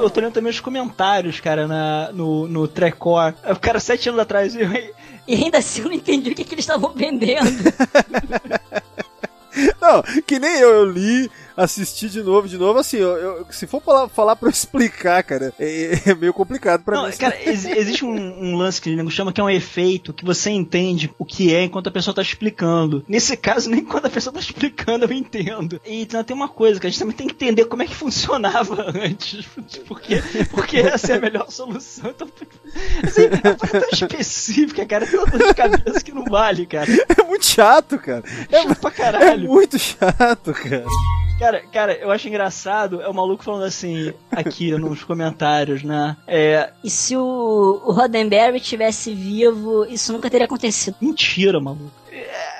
Speaker 7: Eu tô lendo também os comentários, cara, na, no, no Trecor. O cara, sete anos atrás, eu,
Speaker 3: E ainda assim eu não entendi o que, que eles estavam vendendo.
Speaker 6: Não, que nem eu, eu li, assisti de novo, de novo, assim, eu, eu- se for falar, falar pra eu explicar, cara, é, é meio complicado pra
Speaker 7: Não,
Speaker 6: mim.
Speaker 7: cara, ex- existe um, um lance que o chama que é um efeito que você entende o que é enquanto a pessoa tá explicando. Nesse caso, nem quando a pessoa tá explicando eu entendo. E então, tem uma coisa que a gente também tem que entender como é que funcionava antes. Porque, porque essa é a melhor solução. Então, assim, é tão específica, cara. Tem uma dor de cabeça que não vale, cara.
Speaker 6: É muito chato, cara. É,
Speaker 7: Chato pra
Speaker 6: é
Speaker 7: caralho.
Speaker 6: muito chato, cara.
Speaker 7: Cara, cara, eu acho engraçado, é o maluco falando assim, aqui nos comentários, né? É.
Speaker 3: E se o, o Roddenberry tivesse vivo, isso nunca teria acontecido.
Speaker 7: Mentira, maluco.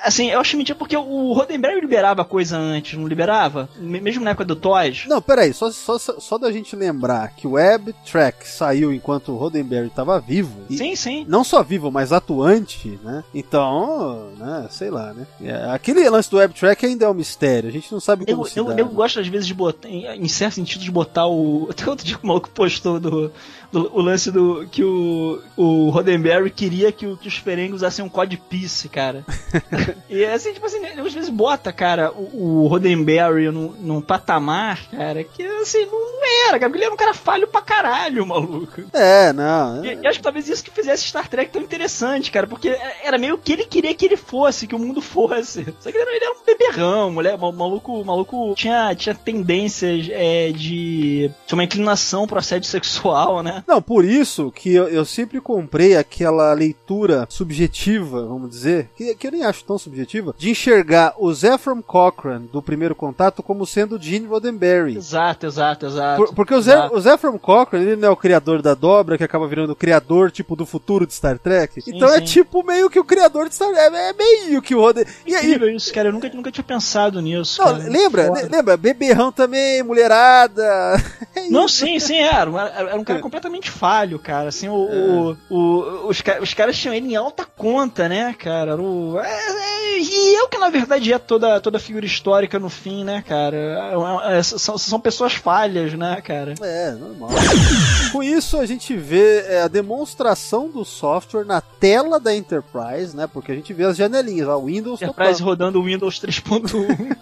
Speaker 7: Assim, eu acho mentira porque o Roddenberry liberava coisa antes, não liberava? Me- Mesmo na época do Toys.
Speaker 6: Não, peraí, só, só, só da gente lembrar que o Web Track saiu enquanto o Roddenberry tava vivo.
Speaker 7: Sim, sim.
Speaker 6: Não só vivo, mas atuante, né? Então, né, sei lá, né? É, Aquele lance do Web Track ainda é um mistério, a gente não sabe como
Speaker 7: Eu,
Speaker 6: se
Speaker 7: eu,
Speaker 6: dá.
Speaker 7: eu gosto às vezes de botar, em, em certo sentido, de botar o. Até outro dia que o maluco postou do, do- o lance do. que o, o Roddenberry queria que, o, que os Ferengi usassem um Code Peace, cara. e assim, tipo assim, ele às vezes bota, cara, o, o Roddenberry num, num patamar, cara, que assim, não, não era, cara, porque ele era um cara falho pra caralho, maluco.
Speaker 6: É, não.
Speaker 7: E, e acho que talvez isso que fizesse Star Trek tão interessante, cara, porque era meio que ele queria que ele fosse, que o mundo fosse. Só que ele era, ele era um beberrão, mulher, maluco, maluco tinha, tinha tendências é, de. tinha uma inclinação pro assédio sexual, né?
Speaker 6: Não, por isso que eu, eu sempre comprei aquela leitura subjetiva, vamos dizer, que, que eu nem acho tão subjetiva, de enxergar o Zephram Cochrane do primeiro contato como sendo Gene Roddenberry.
Speaker 7: Exato, exato, exato.
Speaker 6: Por- porque
Speaker 7: Exato.
Speaker 6: o Zephram Cochrane, ele não é o criador da dobra, que acaba virando o criador, tipo, do futuro de Star Trek. então é
Speaker 7: sim.
Speaker 6: tipo meio que o criador de Star Trek. É, é meio que o Roden. E aí,
Speaker 7: Incrível isso, cara. Eu nunca, nunca tinha pensado nisso.
Speaker 6: não,
Speaker 7: cara.
Speaker 6: lembra?
Speaker 7: Foda.
Speaker 6: Le- Lembra? Beberrão também, mulherada. É
Speaker 7: Não, sim, sim. Era, era um cara completamente falho, cara. Assim, o, o, o- os, os caras tinham ele em alta conta, né, cara? O- é, é, e eu que, na verdade, é toda, toda figura histórica no fim, né, cara? É, é, são, são pessoas falhas, né, cara?
Speaker 6: É, normal. Com isso, a gente vê é, a demonstração do software na tela da Enterprise, né? Porque a gente vê as janelinhas, a Windows
Speaker 7: Enterprise rodando o Windows 3.1.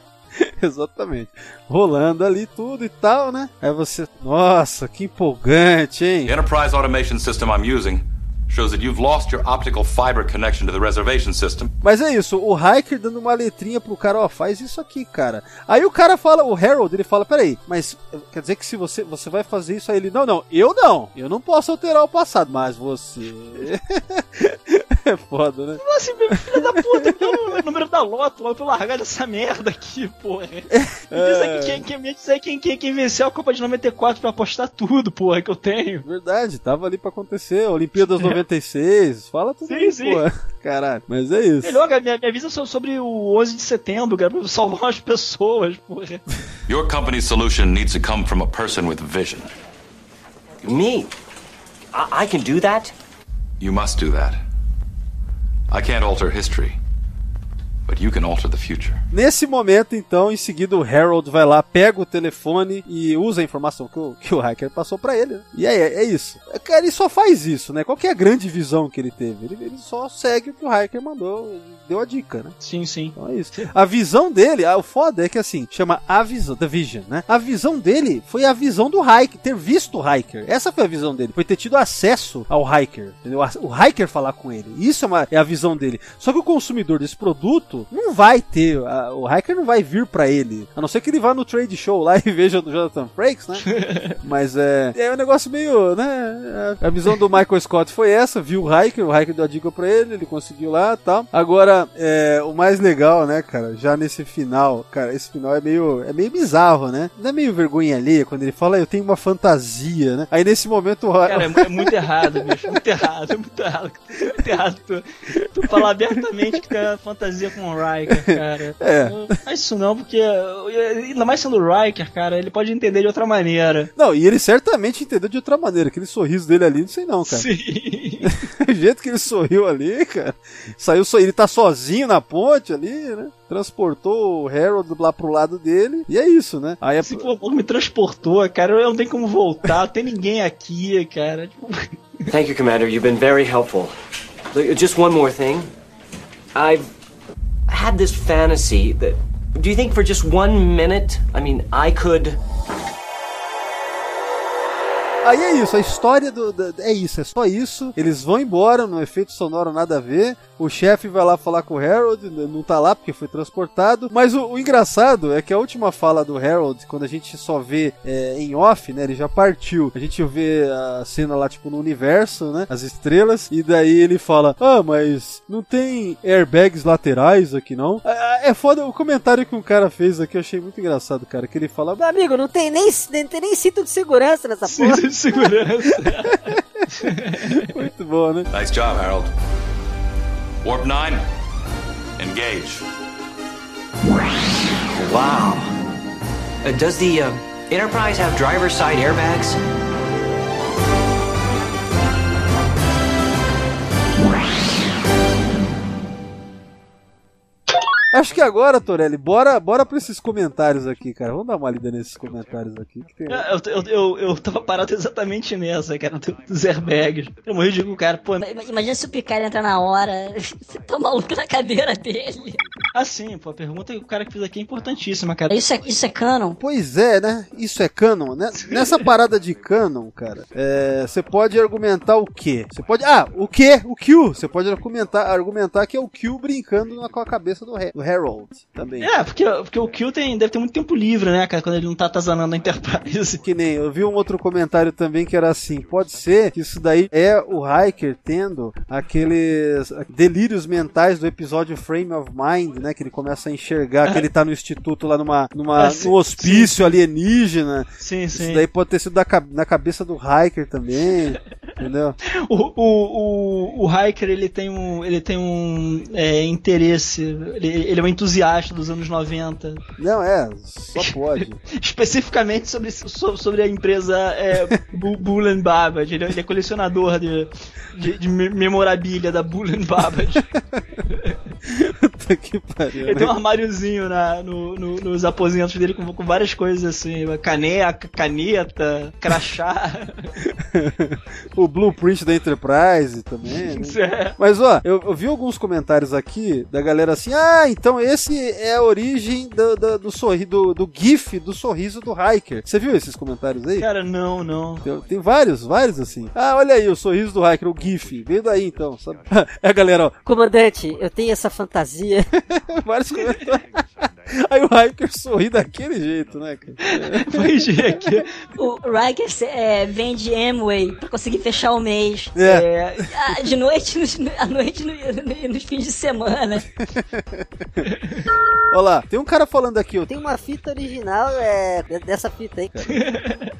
Speaker 6: Exatamente. Rolando ali tudo e tal, né? Aí você. Nossa, que empolgante, hein?
Speaker 11: The Enterprise automation system I'm using shows that you've lost your optical fiber connection to the reservation system.
Speaker 6: Mas é isso, o Hiker dando uma letrinha pro cara, ó, faz isso aqui, cara. Aí o cara fala, o Harold, ele fala, peraí, mas eh, quer dizer que se você, você vai fazer isso aí, ele, não, não, eu não, eu não posso alterar o passado, mas você... é foda, né?
Speaker 7: Nossa, meu filho da puta, me dá o número da loto logo pra eu largar dessa merda aqui, porra. Me diz aqui quem, quem, me diz aí quem, quem, quem venceu a Copa de 94 pra apostar tudo, porra, que eu tenho.
Speaker 6: Verdade, tava ali pra acontecer, Olimpíadas 96, fala tudo
Speaker 7: Sim,
Speaker 6: aí,
Speaker 7: sim.
Speaker 6: pô. Caralho, mas é isso.
Speaker 7: Melhor, cara, me, me avisa so- sobre o 11 de setembro, cara, pra eu salvar as pessoas, porra.
Speaker 11: Your company's solution needs to come from a person with vision.
Speaker 10: Me? I, I can do that?
Speaker 11: You must do that. I can't alter history,
Speaker 6: Nesse momento, então, em seguida o Harold vai lá, pega o telefone e usa a informação que o, que o hacker passou pra ele. né? E aí, é, é isso. É, Cara, ele só faz isso, né? Qual que é a grande visão que ele teve? Ele, ele só segue o que o hacker mandou, deu a dica, né?
Speaker 7: Sim, sim.
Speaker 6: Então é isso. A visão dele, ah, o foda é que assim, chama a visão, The Vision, né? A visão dele foi a visão do hiker, ter visto o hiker. Essa foi a visão dele. Foi ter tido acesso ao hiker, entendeu? O hiker falar com ele. Isso é, uma, é a visão dele. Só que o consumidor desse produto não vai ter. a- o Hiker não vai vir pra ele. A não ser que ele vá no trade show lá e veja o Jonathan Frakes, né? Mas é. É um negócio meio, né? A visão do Michael Scott foi essa, viu o Hiker, o Hiker deu a dica pra ele, ele conseguiu lá e tal. Agora, é, o mais legal, né, cara, já nesse final, cara, esse final é meio, é meio bizarro, né? Não é meio vergonha alheia quando ele fala, eu tenho uma fantasia, né? Aí nesse momento o
Speaker 7: Cara, é, é muito errado, bicho. Muito errado, é muito errado. Muito errado tu, tu falar abertamente que tem uma fantasia com o Riker, cara.
Speaker 6: É.
Speaker 7: Não faz isso não, porque ainda mais sendo o Riker, cara, ele pode entender de outra maneira.
Speaker 6: Não, e ele certamente entendeu de outra maneira. Aquele sorriso dele ali, não sei não, cara.
Speaker 7: Sim.
Speaker 6: o jeito que ele sorriu ali, cara. Saiu so... Ele tá sozinho na ponte ali, né? Transportou o Harold lá pro lado dele. E é isso, né? Aí é...
Speaker 7: Se for pouco me transportou, cara, eu não tenho como voltar, não tem ninguém aqui, cara. Tipo,
Speaker 10: Thank you, Commander. You've been very helpful. Just one more thing. I've had this fantasy that. Do you think for just one minute, I mean, I could.
Speaker 6: Aí é isso, a história do. da- é isso, é só isso. Eles vão embora, no efeito sonoro nada a ver. O chefe vai lá falar com o Harold, não tá lá porque foi transportado. Mas o, o engraçado é que a última fala do Harold, quando a gente só vê é, em off, né? Ele já partiu. A gente vê a cena lá, tipo, no universo, né? As estrelas. E daí ele fala: Ah, mas não tem airbags laterais aqui não? É, é foda o comentário que um cara fez aqui, eu achei muito engraçado, cara. Que ele fala:
Speaker 13: Meu amigo, não tem nem, nem, tem nem cinto de segurança nessa porra.
Speaker 7: de segurança.
Speaker 6: Muito bom, né?
Speaker 11: Nice job, Harold. Warp 9, engage.
Speaker 10: Wow. Uh, does the uh, Enterprise have driver's side airbags?
Speaker 6: Acho que agora, Torelli, bora, bora pra esses comentários aqui, cara. Vamos dar uma lida nesses comentários aqui. Que tem...
Speaker 7: Eu, eu, eu, eu tava parado exatamente nessa, cara, do- dos airbags. Eu morri de com o cara, pô.
Speaker 3: Imagina se o Picard entrar na hora, você tá maluco na cadeira dele.
Speaker 7: Ah, sim, pô, a pergunta que o cara que fez aqui é importantíssima, cara.
Speaker 3: Isso é, isso é canon?
Speaker 6: Pois é, né? Isso é canon, né? Nessa parada de canon, cara, é, você pode argumentar o quê? Você pode. Ah, o quê? O Q. Você pode argumentar, argumentar que é o Q do na, com a cabeça do, do Harold também.
Speaker 7: É, porque, porque o Kill tem, deve ter muito tempo livre, né, cara, quando ele não tá atazanando a Enterprise.
Speaker 6: Que nem, eu vi um outro comentário também que era assim, pode ser que isso daí é o Hiker tendo aqueles delírios mentais do episódio Frame of Mind, né, que ele começa a enxergar que ele tá no instituto lá numa, numa
Speaker 7: Ah, sim,
Speaker 6: num hospício alienígena.
Speaker 7: Sim,
Speaker 6: Isso
Speaker 7: sim.
Speaker 6: daí pode ter sido da, na cabeça do Hiker também, entendeu?
Speaker 7: O, o, o, o Hiker, ele tem um, ele tem um é, interesse, ele, ele é um entusiasta dos anos 90.
Speaker 6: Não, é, só pode.
Speaker 7: Especificamente sobre, so- sobre a empresa é, Bu- Bull and Babbage. Ele, é- ele é colecionador de, de, de me- memorabilia da Bull and Babbage.
Speaker 6: Pariu.
Speaker 7: Ele tem um armáriozinho na, no, no- nos aposentos dele com, com várias coisas assim, caneca, caneta, crachá.
Speaker 6: o blueprint da Enterprise também. Né?
Speaker 7: é.
Speaker 6: Mas ó, eu, eu vi alguns comentários aqui da galera assim: ah, então esse é a origem do, do, do, sorri, do, do GIF do sorriso do Hiker. Você viu esses comentários aí?
Speaker 7: Cara, não, não.
Speaker 6: Tem, tem vários, vários assim. Ah, olha aí o sorriso do Hiker, o GIF. Veio daí então, sabe? É a galera, ó.
Speaker 13: Comandante, eu tenho essa fantasia.
Speaker 6: vários comentários. Aí o Hiker sorri daquele jeito, né, cara?
Speaker 7: É, aqui.
Speaker 3: O Riker é, vende Amway pra conseguir fechar o mês.
Speaker 6: É.
Speaker 3: Ah, de noite, à noite no- no- nos fins de semana.
Speaker 6: Olha lá, tem um cara falando aqui, ó.
Speaker 13: Tem uma fita original é, dessa fita aí, cara.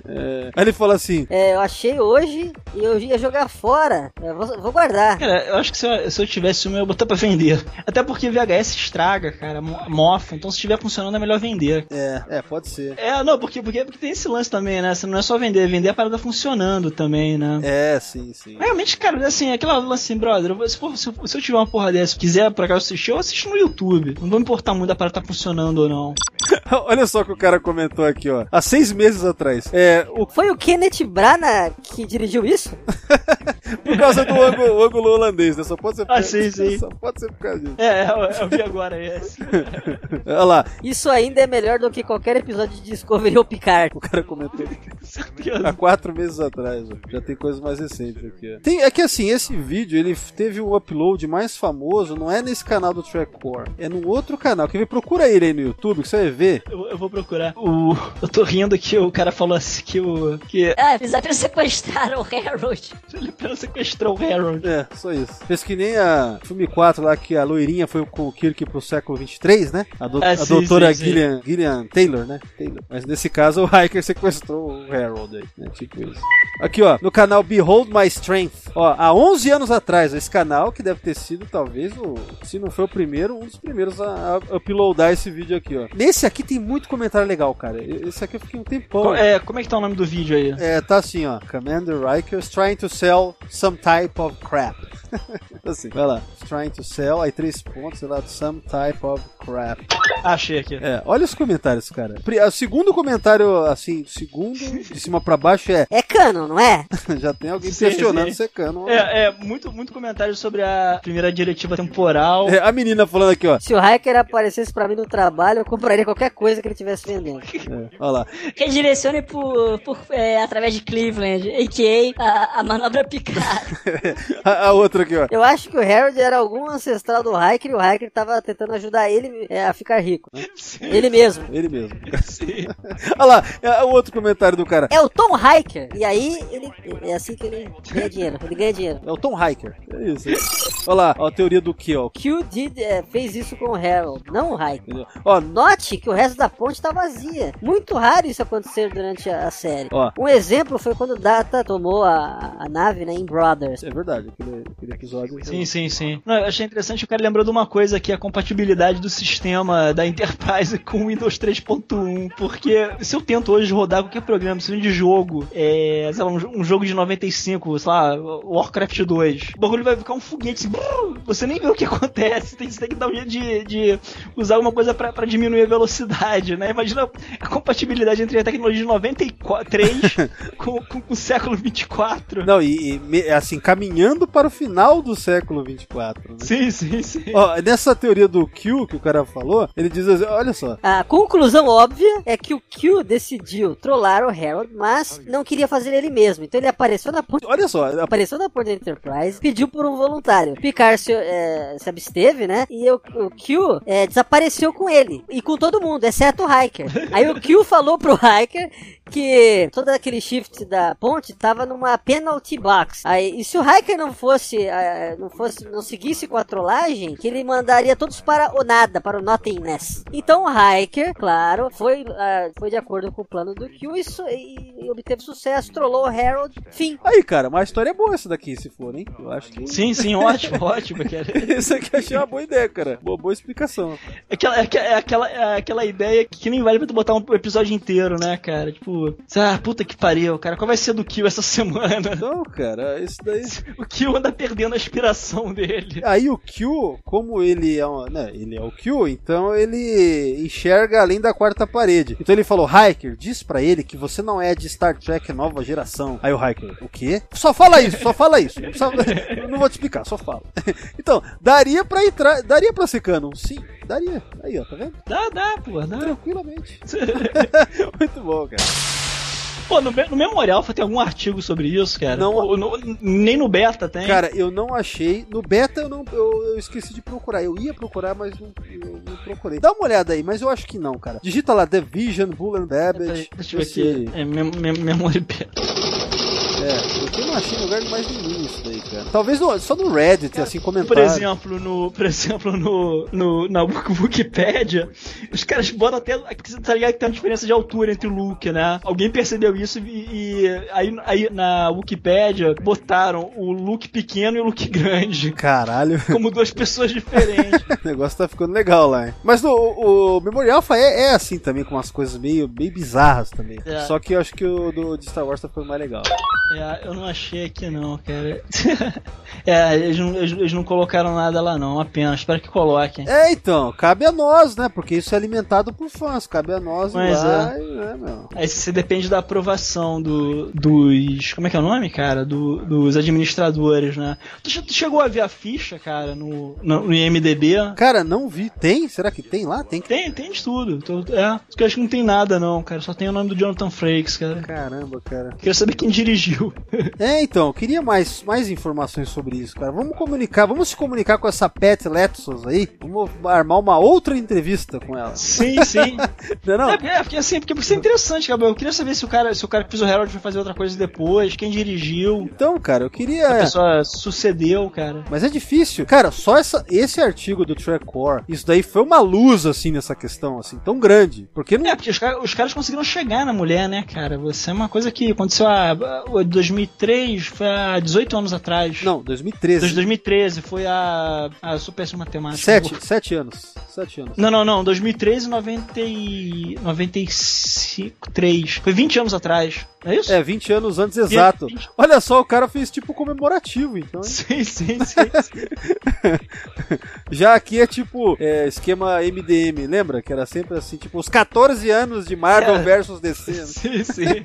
Speaker 6: É, aí ele fala assim:
Speaker 13: É, eu achei hoje e eu ia jogar fora. Eu vou, vou guardar.
Speaker 7: Cara, eu acho que se eu, se eu tivesse uma, eu ia botar pra vender. Até porque VHS estraga, cara, mo- mofa. Então se estiver funcionando é melhor vender.
Speaker 6: É, é, pode ser.
Speaker 7: É, não, porque, porque, porque tem esse lance também, né? Você não é só vender, é vender a parada funcionando também, né?
Speaker 6: É, sim, sim.
Speaker 7: Realmente, cara, assim, aquela lance assim, brother, se, for- se, eu- se eu tiver uma porra dessa e quiser por acaso assistir, eu assisto no YouTube. Não vou me importar muito a parada tá funcionando ou não.
Speaker 6: Olha só o que o cara comentou aqui, ó. Há seis meses atrás. É, o...
Speaker 13: Foi o Kenneth Branagh que dirigiu isso?
Speaker 6: Por causa do ângulo, ângulo holandês, né? Só pode ser por
Speaker 7: Ah, sim, sim.
Speaker 6: Só pode ser por causa disso.
Speaker 7: É, eu, eu vi agora esse.
Speaker 6: Olha lá,
Speaker 13: Isso ainda é melhor do que qualquer episódio de Discovery ou Picard.
Speaker 6: o cara comentou
Speaker 7: Certeza.
Speaker 6: há quatro meses atrás. ó. Já tem coisas mais recentes aqui. Tem, é que assim, esse vídeo ele teve o upload mais famoso, não é nesse canal do Trackcore, é num outro canal. Quer ver? Procura ele aí no YouTube que você vai ver.
Speaker 7: Eu, eu vou procurar. O, eu tô rindo que o cara falou assim que o. Que
Speaker 3: Ah, eles apenas sequestraram o Harold.
Speaker 7: ele apenas sequestrou o Harold.
Speaker 6: É, só isso. Fez que nem a filme 4 lá que a loirinha foi com o Kirk pro século 23, né? A, do,
Speaker 7: Ah,
Speaker 6: a
Speaker 7: sim,
Speaker 6: doutora
Speaker 7: sim.
Speaker 6: Gillian, Gillian Taylor, né? Taylor. Mas nesse caso o Hiker sequestrou o Harold aí, né? Tipo isso. Aqui, ó, no canal Behold My Strength. Ó, há 11 anos atrás, esse canal, que deve ter sido talvez o, se não foi o primeiro, um dos primeiros a, a uploadar esse vídeo aqui, ó. Nesse aqui tem muito comentário legal, cara. Esse aqui eu fiquei um tempão.
Speaker 7: Co- é, como é que tá o nome do vídeo aí?
Speaker 6: É, tá assim, ó. Commander Riker is trying to sell some type of crap. assim, vai lá. Trying to sell, aí três pontos, sei lá, some type of crap.
Speaker 7: Achei aqui.
Speaker 6: É, olha os comentários, cara. O segundo comentário, assim, segundo, de cima pra baixo é.
Speaker 13: É cano, não é?
Speaker 6: Já tem alguém
Speaker 7: Sim,
Speaker 6: questionando
Speaker 7: sim.
Speaker 6: se é cano.
Speaker 7: É, é muito, muito comentário sobre a primeira diretiva temporal.
Speaker 6: É, a menina falando aqui, ó.
Speaker 13: Se o Hiker aparecesse pra mim no trabalho, eu compraria qualquer coisa que ele estivesse vendendo.
Speaker 6: É, olha lá.
Speaker 3: Redirecione por, por, é, através de Cleveland, a.k.a. a, a manobra Picard.
Speaker 6: A, a outra aqui, ó.
Speaker 13: Eu acho que o Harold era algum ancestral do Hiker e o Hiker tava tentando ajudar ele é, a ficar rico. né? Ele mesmo.
Speaker 6: Ele mesmo. olha lá, é, o outro comentário do cara.
Speaker 13: É o Tom Hiker. E aí, ele é assim que ele ganha dinheiro. Ele ganha dinheiro.
Speaker 6: É o Tom Hiker. É isso. Olha lá, ó, a teoria do que, ó.
Speaker 13: Q did, é, fez isso com o Harold, não o Hiker.
Speaker 6: Ó,
Speaker 13: Note que o resto da ponte tá vazia. Muito raro isso acontecer durante a, a série.
Speaker 6: Ó.
Speaker 13: Um exemplo foi quando Data tomou a, a nave né, em Brothers.
Speaker 6: é verdade, aquele, aquele episódio.
Speaker 7: Sim, sim, sim. Não, eu achei interessante, o cara lembrou de uma coisa que é a compatibilidade do sistema da Enterprise com o Windows 3.1. Porque se eu tento hoje rodar qualquer programa, seja de jogo, é, sei lá, um, um jogo de 95, sei lá, Warcraft 2, o bagulho vai ficar um foguete assim, brrr, você nem vê o que acontece, tem, você tem que dar um jeito de, de usar alguma coisa pra, pra diminuir a velocidade, né? Imagina a compatibilidade entre a tecnologia de 93 com, com, com o século 24.
Speaker 6: Não, e, e assim, caminhando para o final do século 24. Né?
Speaker 7: Sim, sim, sim.
Speaker 6: Ó, nessa teoria do Q que o cara falou, ele diz assim, olha só.
Speaker 13: A conclusão óbvia é que o Q decidiu trollar o Harold, mas não queria fazer ele mesmo. Então ele apareceu na ponte.
Speaker 6: Olha só,
Speaker 13: Apareceu na ponte da Enterprise, pediu por um voluntário. Picard se, é, se absteve, né? E o, o Q é, desapareceu com ele. E com todo mundo, exceto o Hiker. Aí o Q falou pro Hiker que todo aquele shift da ponte tava numa penalty box. Aí, e se o Hiker não fosse, eh, não fosse, não seguisse com a trollagem, que ele mandaria todos para o nada, para o nothingness. Então o Hiker, claro, foi, ah, foi de acordo com o plano do Q e, e- e obteve sucesso, trollou o Harold, fim.
Speaker 6: Aí, cara, uma história boa essa daqui, se for, hein? Eu acho que.
Speaker 7: Sim, sim, ótimo, ótimo, cara.
Speaker 6: Isso aqui eu achei uma boa ideia, cara. Boa, boa explicação.
Speaker 7: É aquela, é aquela, é aquela, é aquela ideia que nem vale pra tu botar um episódio inteiro, né, cara? Tipo, ah, puta que pariu, cara, qual vai ser do Kill essa semana?
Speaker 6: Não, cara, isso daí.
Speaker 7: O Kill anda perdendo a inspiração dele.
Speaker 6: Aí o Q, como ele é, um, né, ele é o Q, então ele enxerga além da quarta parede. Então ele falou, Hiker, diz pra ele que você não é de Star Trek nova geração. Aí o Hiker, o quê? Só fala isso, só fala isso. Não, precisa- não vou te explicar, só fala. Então, daria pra entrar, daria pra ser canon? Sim, daria. Aí, ó, tá vendo?
Speaker 7: Dá, dá, pô, dá.
Speaker 6: Tranquilamente. Muito bom, cara.
Speaker 7: Pô, no, no Memorial tem algum artigo sobre isso, cara?
Speaker 6: Não.
Speaker 7: Pô, no- nem no Beta tem.
Speaker 6: Cara, eu não achei. No beta eu não eu, eu esqueci de procurar. Eu ia procurar, mas não, eu não procurei. Dá uma olhada aí, mas eu acho que não, cara. Digita lá The Vision, Bull and Babbage.
Speaker 7: Deixa eu ver aqui. É, mem mem Memory Beta.
Speaker 6: É, eu não achei em lugar mais nenhum isso daí, cara. Talvez no- só no Reddit, assim,
Speaker 7: Por
Speaker 6: comentário.
Speaker 7: exemplo, no, por exemplo no, no, na Wik- Wikipédia, os caras botam até. Tá ligado que tem uma diferença de altura entre o Luke, né? Alguém percebeu isso e, e aí, aí na Wikipédia botaram o Luke pequeno e o Luke grande.
Speaker 6: Caralho.
Speaker 7: Como duas pessoas diferentes.
Speaker 6: o negócio tá ficando legal lá, hein? Mas no, o, o Memorial Alpha é, é assim também, com umas coisas meio, meio bizarras também.
Speaker 7: É.
Speaker 6: Só que eu acho que o do, de Star Wars tá ficando mais legal.
Speaker 7: É, eu, não achei aqui não, cara. é, eles não, eles, eles não colocaram nada lá não, apenas. Espero que coloquem.
Speaker 6: É, então, cabe a nós, né? Porque isso é alimentado por fãs, cabe a nós
Speaker 7: Mas
Speaker 6: lá
Speaker 7: é.
Speaker 6: e, né, meu.
Speaker 7: Aí você depende da aprovação do, dos. Como é que é o nome, cara? Do- dos administradores, né? Tu, tu chegou a ver a ficha, cara, no, no, no IMDB?
Speaker 6: Cara, não vi. Tem? Será que tem lá? Tem que
Speaker 7: Tem, tem de tudo. Tô- é, eu acho que não tem nada, não, cara. Só tem o nome do Jonathan Frakes, cara.
Speaker 6: Caramba, cara.
Speaker 7: Queria saber quem dirigiu.
Speaker 6: É, então, eu queria mais, mais informações sobre isso, cara. Vamos comunicar, vamos se comunicar com essa Pat Letsos aí. Vamos armar uma outra entrevista com ela.
Speaker 7: Sim, sim.
Speaker 6: Não é não?
Speaker 7: É, porque- é, porque assim, porque isso é interessante, Gabriel. Eu queria saber se o cara, se o cara que fez o Harold vai fazer outra coisa depois, quem dirigiu.
Speaker 6: Então, cara, eu
Speaker 7: Se a
Speaker 6: queria.
Speaker 7: pessoa sucedeu, cara.
Speaker 6: Mas é difícil. Cara, só essa, esse artigo do Trackcore, isso daí foi uma luz, assim, nessa questão, assim, tão grande. Porque não.
Speaker 7: É, porque os, caras- os caras conseguiram chegar na mulher, né, cara? Você é uma coisa que aconteceu há- 2003, foi há 18 anos atrás.
Speaker 6: Não, 2013.
Speaker 7: Desde 2013, foi a. a péssimo em matemática.
Speaker 6: Sete, sete anos. Sete anos.
Speaker 7: Não, não, não. 2013, 90 e... 93. Foi 20 anos atrás. É isso?
Speaker 6: É, 20 anos antes exato. Olha só, o cara fez tipo comemorativo, então. hein?
Speaker 7: Sim, sim, sim.
Speaker 6: Já aqui é tipo é, esquema MDM, lembra? Que era sempre assim, tipo, os 14 anos de Marvel
Speaker 7: É.
Speaker 6: versus DC. né?
Speaker 7: sim, sim.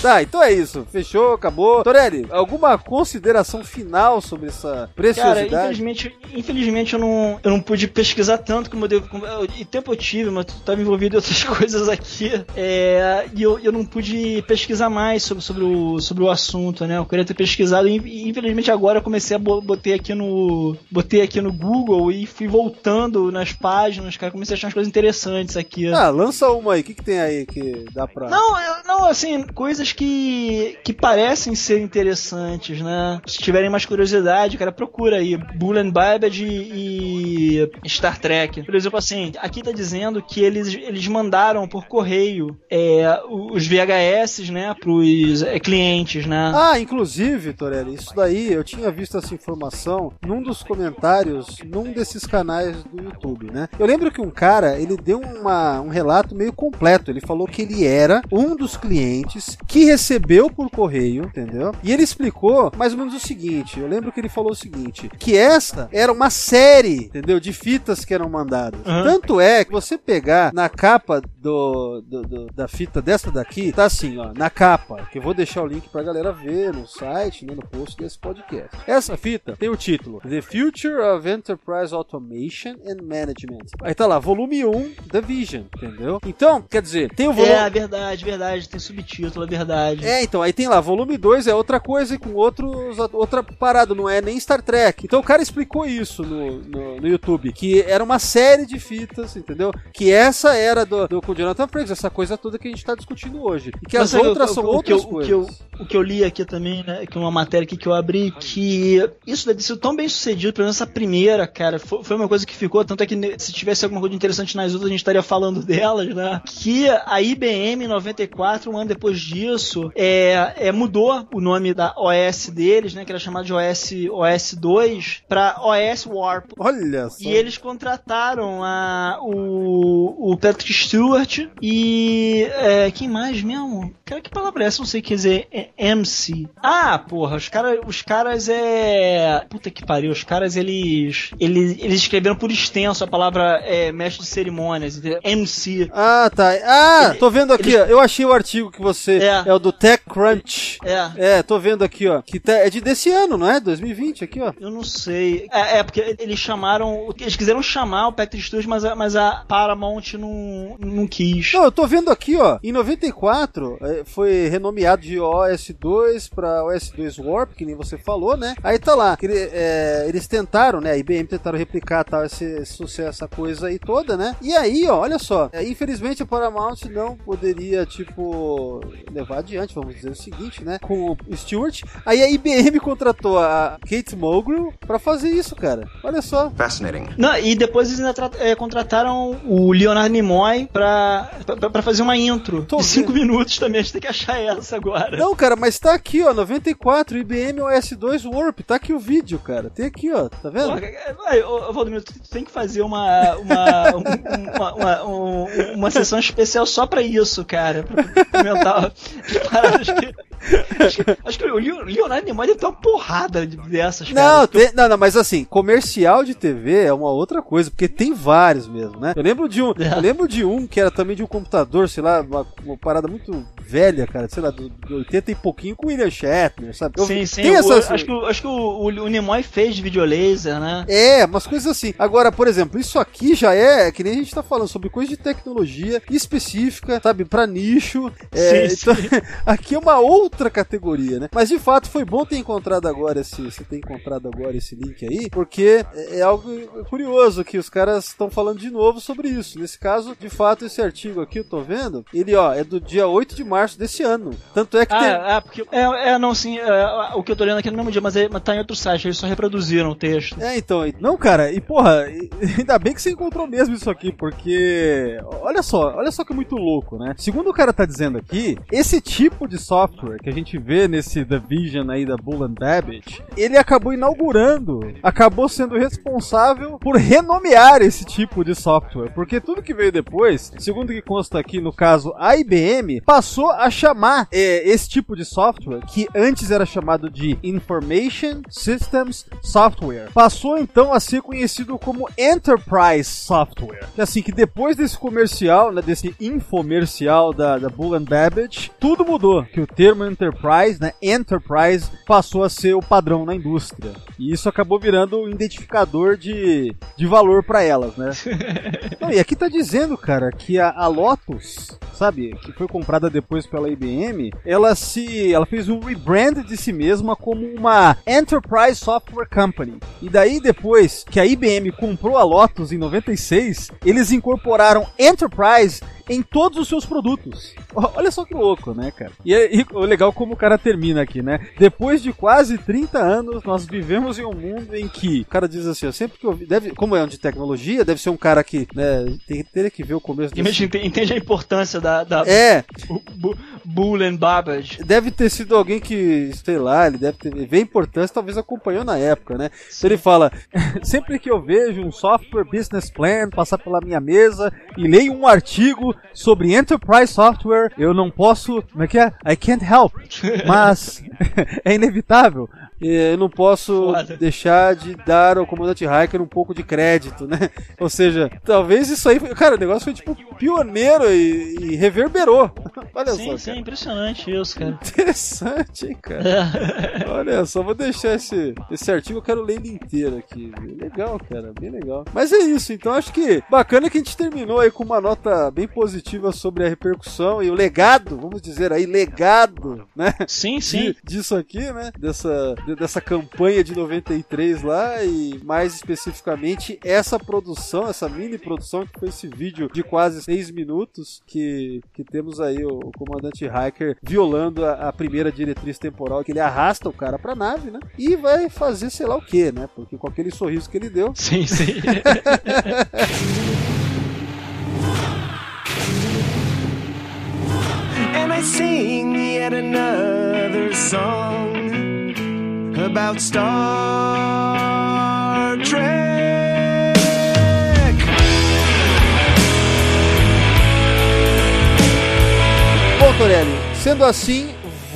Speaker 6: Tá, então é isso. Fechou, acabou. Torelli, alguma consideração final sobre essa
Speaker 7: Cara,
Speaker 6: preciosidade?
Speaker 7: infelizmente, infelizmente eu não, eu não pude pesquisar tanto como eu devo. como- eu- E tempo eu tive, mas tu tava envolvido em outras coisas aqui. É, e eu, eu não pude pesquisar mais sobre, sobre, o, sobre o assunto, né? Eu queria ter pesquisado e infelizmente agora eu comecei a bo- botei aqui no. Botei aqui no Google e fui voltando nas páginas, cara. Comecei a achar umas coisas interessantes aqui.
Speaker 6: Ah, lança uma aí. O que, que tem aí que dá pra.
Speaker 7: Não, eu- não, assim, coisas que, que parecem ser interessantes, né? Se tiverem mais curiosidade, cara, procura aí. Bull and Babbage e, e Star Trek. Por exemplo, assim, aqui tá dizendo que eles, eles mandaram por correio é, os VHS, né, pros é, clientes, né?
Speaker 6: Ah, inclusive, Torelli, isso daí eu tinha visto essa informação num dos comentários num desses canais do YouTube, né? Eu lembro que um cara, ele deu uma, um relato meio completo. Ele falou que ele era um dos clientes que recebeu por correio, entendeu? E ele explicou mais ou menos o seguinte: eu lembro que ele falou o seguinte: que essa era uma série, entendeu? De fitas que eram mandadas.
Speaker 7: Uhum.
Speaker 6: Tanto é que você pegar na capa do, do- do- da fita dessa daqui, tá assim, ó, na capa, que eu vou deixar o link pra galera ver no site, né, no post desse podcast. Essa fita tem o título The Future of Enterprise Automation and Management. Aí tá lá, volume 1, The Vision, entendeu? Então, quer dizer, tem o volume.
Speaker 7: É, verdade, verdade, tem subtítulo, é verdade.
Speaker 6: É, então, aí tem lá, volume 2 é outra coisa e com outros, outra parada, não é nem Star Trek. Então o cara explicou isso no, no, no YouTube, que era uma série de fitas, entendeu? Que essa era do, do com Jonathan Frakes, essa coisa toda que a gente tá discutindo hoje. E que
Speaker 7: Mas
Speaker 6: as
Speaker 7: sabe
Speaker 6: outras
Speaker 7: o-
Speaker 6: são
Speaker 7: o, o que
Speaker 6: outras
Speaker 7: eu,
Speaker 6: coisas.
Speaker 7: O que, eu, o que eu li aqui também, né? Que é uma matéria aqui que eu abri, que isso deve sido tão bem sucedido, pelo menos essa primeira, cara, foi, foi uma coisa que ficou, tanto é que se tivesse alguma coisa interessante nas outras, a gente estaria falando delas, né? Que a IBM em 94, um ano depois disso, é, é, mudou o nome da OS deles, né? Que era chamado de OS, OS 2 para OS Warp.
Speaker 6: Olha só.
Speaker 7: E eles contrataram a, o, o Patrick Stewart e. é, quem mais mesmo? Cara, que palavra é essa? Não sei o que dizer. É MC. Ah, porra, os, cara, os caras é. Puta que pariu, os caras eles. Eles, eles escreveram por extenso a palavra é, mestre de cerimônias, entendeu? MC.
Speaker 6: Ah, tá. Ah, tô vendo aqui, ó. Eu achei o artigo que você. É,
Speaker 7: É.
Speaker 6: o do TechCrunch.
Speaker 7: É.
Speaker 6: É, tô vendo aqui, ó. Que tá- é de desse ano, não é? 2020 aqui, ó.
Speaker 7: Eu não sei. É, é, porque eles chamaram. Eles quiseram chamar o Patrick Stewart, mas a, mas a Paramount não, não quis.
Speaker 6: Não, eu tô vendo aqui, ó. Em 94 eh, foi renomeado de OS2 pra OS2 Warp, que nem você falou, né? Aí tá lá. eh, eles tentaram, né? A IBM tentaram replicar tal, esse, esse sucesso, essa coisa aí toda, né? E aí, ó, olha só. eh, infelizmente a Paramount não poderia, tipo, levar adiante, vamos dizer o seguinte, né? Com o Stewart. Aí a IBM contratou a Kate Mulgrew pra fazer isso, cara. Olha só.
Speaker 1: Fascinating.
Speaker 7: Não, e depois eles ainda é, contrataram o Leonardo Nimoy pra, pra, pra fazer uma intro de 5 minutos também. A gente tem que achar essa agora.
Speaker 6: Não, cara, mas tá aqui, ó, 94, IBM OS2 Warp, tá aqui o vídeo, cara. Tem aqui, ó, tá vendo?
Speaker 7: Ô, ô, Valdomiro, tu, tu tem que fazer uma, uma, um- uma, uma, um- uma sessão especial só pra isso, cara. Pra comentar as paradas que- acho, que, acho que o Leo- Leonardo Nimoy deve ter uma porrada de- dessas,
Speaker 6: Não,
Speaker 7: cara.
Speaker 6: tem- não, não, mas assim, comercial de TV é uma outra coisa, porque tem vários mesmo, né? Eu lembro de um,
Speaker 7: É.
Speaker 6: eu lembro de um que era também de um computador, sei lá, uma, uma parada muito velha, cara, sei lá, do, do 80 e pouquinho com o William Shatner, sabe? Eu-
Speaker 7: Sim, sim.
Speaker 6: Tem
Speaker 7: o-
Speaker 6: essas...
Speaker 7: acho que, o- acho que o, o, o Nimoy fez de videolaser, né?
Speaker 6: É, umas coisas assim. Agora, por exemplo, isso aqui já é, que nem a gente tá falando, sobre coisa de tecnologia específica, sabe, pra nicho. É,
Speaker 7: Sim,
Speaker 6: então, aqui é uma outra categoria, né? Mas de fato foi bom ter encontrado agora esse, você ter encontrado agora esse link aí, porque é é algo curioso que os caras estão falando de novo sobre isso. Nesse caso, de fato, esse artigo aqui eu tô vendo, ele, ó, é do dia 8 de março desse ano. Tanto é que tem...
Speaker 7: Ah, ah, porque. É, é, não, sim. é, o que eu tô lendo aqui no mesmo dia, mas, é, mas tá em outro site, eles só reproduziram o texto.
Speaker 6: É, então, não, cara, e porra, ainda bem que você encontrou mesmo isso aqui, porque olha só, olha só que muito louco, né? Segundo o cara tá dizendo aqui, esse tipo de software que a gente vê nesse The Vision aí da Bull and Babbage, ele acabou inaugurando, acabou sendo responsável por renomear esse tipo de software, porque tudo que veio depois, segundo que consta aqui no caso a IBM, passou a chamar é, esse tipo de software, que antes era chamado de Information Systems Software, passou então a ser conhecido como Enterprise Software. Que assim, que depois desse comercial, né, desse infomercial da, da Bull and Babbage, tudo mudou. Que o termo Enterprise, né, Enterprise, passou a ser o padrão na indústria. E isso acabou virando um identificador de, de valor para elas, né? Não, e aqui tá dizendo, cara, que a, a Lotus, sabe, que foi comprada depois pela IBM, ela se, ela fez um rebrand de si mesma como uma Enterprise Software Company. E daí depois que a IBM comprou a Lotus em 96, eles incorporaram Enterprise em todos os seus produtos. Olha só que louco, né, cara? E, é- e o legal como o cara termina aqui, né? Depois de quase 30 anos, nós vivemos em um mundo em que o cara diz assim, ó, sempre que eu vi- deve, como é um de tecnologia, deve ser um cara que, né, tem, teria que ver o começo
Speaker 7: gente ente- entende a importância da. da
Speaker 6: É.
Speaker 7: Bu- Bu- Bull and Babbage.
Speaker 6: Deve ter sido alguém que, sei lá, ele deve ter vê a importância, talvez acompanhou na época, né? Então ele fala: sempre que eu vejo um software business plan passar pela minha mesa e leio um artigo sobre enterprise software, eu não posso, como é que é? I can't help. Mas é inevitável. Eu não posso deixar de dar ao comandante Hiker um pouco de crédito, né? Ou seja, talvez isso aí, foi- cara, o negócio foi tipo pioneiro e, e reverberou. Olha
Speaker 7: Sim,
Speaker 6: só.
Speaker 7: sim, impressionante isso, cara.
Speaker 6: Interessante, hein, cara. Olha só, vou deixar esse, esse artigo, eu quero ler ele inteiro aqui. Legal, cara, bem legal. Mas é isso, então acho que bacana que a gente terminou aí com uma nota bem positiva sobre a repercussão e o legado, vamos dizer aí, legado, né?
Speaker 7: Sim,
Speaker 6: sim. disso aqui, né? Dessa, de- dessa campanha de 93 lá e mais especificamente essa produção, essa mini produção que foi esse vídeo de quase seis minutos que, que temos aí o, o comandante Hiker violando a, a primeira diretriz temporal que ele arrasta o cara pra nave, né? E vai fazer sei lá o que, né? Porque com aquele sorriso que ele deu.
Speaker 7: Sim, sim.
Speaker 12: And I sing yet another song about Star Trek.
Speaker 6: Bom, Torelli, sendo assim,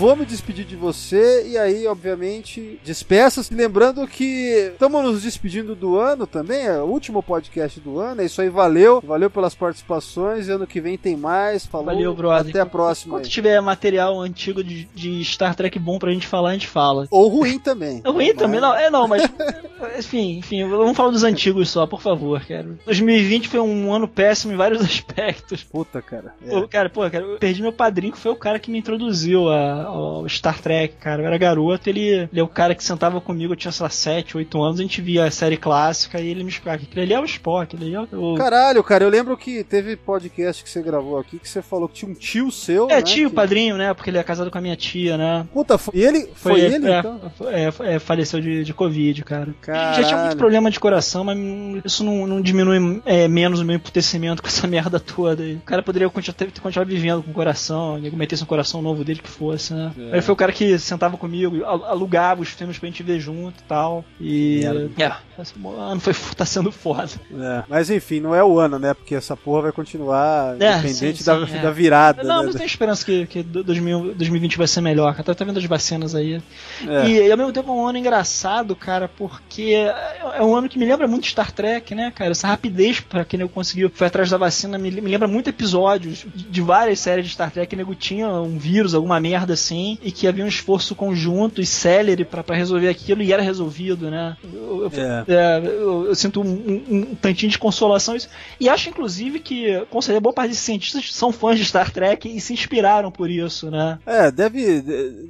Speaker 6: vou me despedir de você e aí, obviamente, despeça-se. Lembrando que estamos nos despedindo do ano também, é o último podcast do ano. É isso aí, valeu. Valeu pelas participações. Ano que vem tem mais. Falou.
Speaker 7: Valeu, brother.
Speaker 6: Até a próxima.
Speaker 7: Quando tiver material antigo de, de Star Trek bom pra gente falar, a gente fala.
Speaker 6: Ou ruim também.
Speaker 7: É ruim também, não, é não, mas. enfim, enfim, vamos falar dos antigos só, por favor, cara. 2020 foi um ano péssimo em vários aspectos.
Speaker 6: Puta, cara. É.
Speaker 7: Pô, cara, pô, cara, eu perdi meu padrinho, que foi o cara que me introduziu a- ao Star Trek, cara. Eu era garoto, ele, ele é o cara que sentava comigo, eu tinha, sei lá, 7, 8 anos, a gente via a série clássica e ele me explicava que ali é o Spock, ali é o.
Speaker 6: Caralho, cara, eu lembro que teve podcast que você gravou aqui que você falou que tinha um tio seu.
Speaker 7: É,
Speaker 6: né,
Speaker 7: tio,
Speaker 6: que-
Speaker 7: padrinho, né? Porque ele é casado com a minha tia, né?
Speaker 6: Puta, foi ele? Foi, ele,
Speaker 7: é,
Speaker 6: então?
Speaker 7: é, é, faleceu de, de Covid, cara.
Speaker 6: Caralho.
Speaker 7: Já tinha muito problema de coração, mas isso não, não diminui é, menos o meu emputecimento com essa merda toda. O cara poderia continuar, continuar vivendo com o coração, e metesse um coração novo dele que fosse, né?
Speaker 6: É.
Speaker 7: Ele foi o cara que sentava comigo, al- alugava os filmes pra gente ver junto e tal. E. É, esse ano foi, tá sendo foda.
Speaker 6: É, Mas enfim, não é o ano, né? Porque essa porra vai continuar
Speaker 7: É,
Speaker 6: independente
Speaker 7: sim,
Speaker 6: da,
Speaker 7: sim, é.
Speaker 6: da virada.
Speaker 7: Não,
Speaker 6: né?
Speaker 7: mas tem esperança que, que 2000 2020 vai ser melhor. Tá, tá vendo as vacinas aí.
Speaker 6: É.
Speaker 7: E, ao mesmo tempo é um ano engraçado, cara, porque é é um ano que me lembra muito Star Trek, né, cara? Essa rapidez pra quem nego conseguiu foi atrás da vacina me, me lembra muito episódios de, várias séries de Star Trek que nego tinha um vírus, alguma merda assim, e que havia um esforço conjunto e célere pra, pra resolver aquilo e era resolvido, né? Eu, eu-
Speaker 6: É.
Speaker 7: é, eu- eu sinto um, um- um tantinho de consolação isso. E acho, inclusive, que, com certeza, boa parte desses cientistas são fãs de Star Trek e se inspiraram por isso, né?
Speaker 6: É, deve,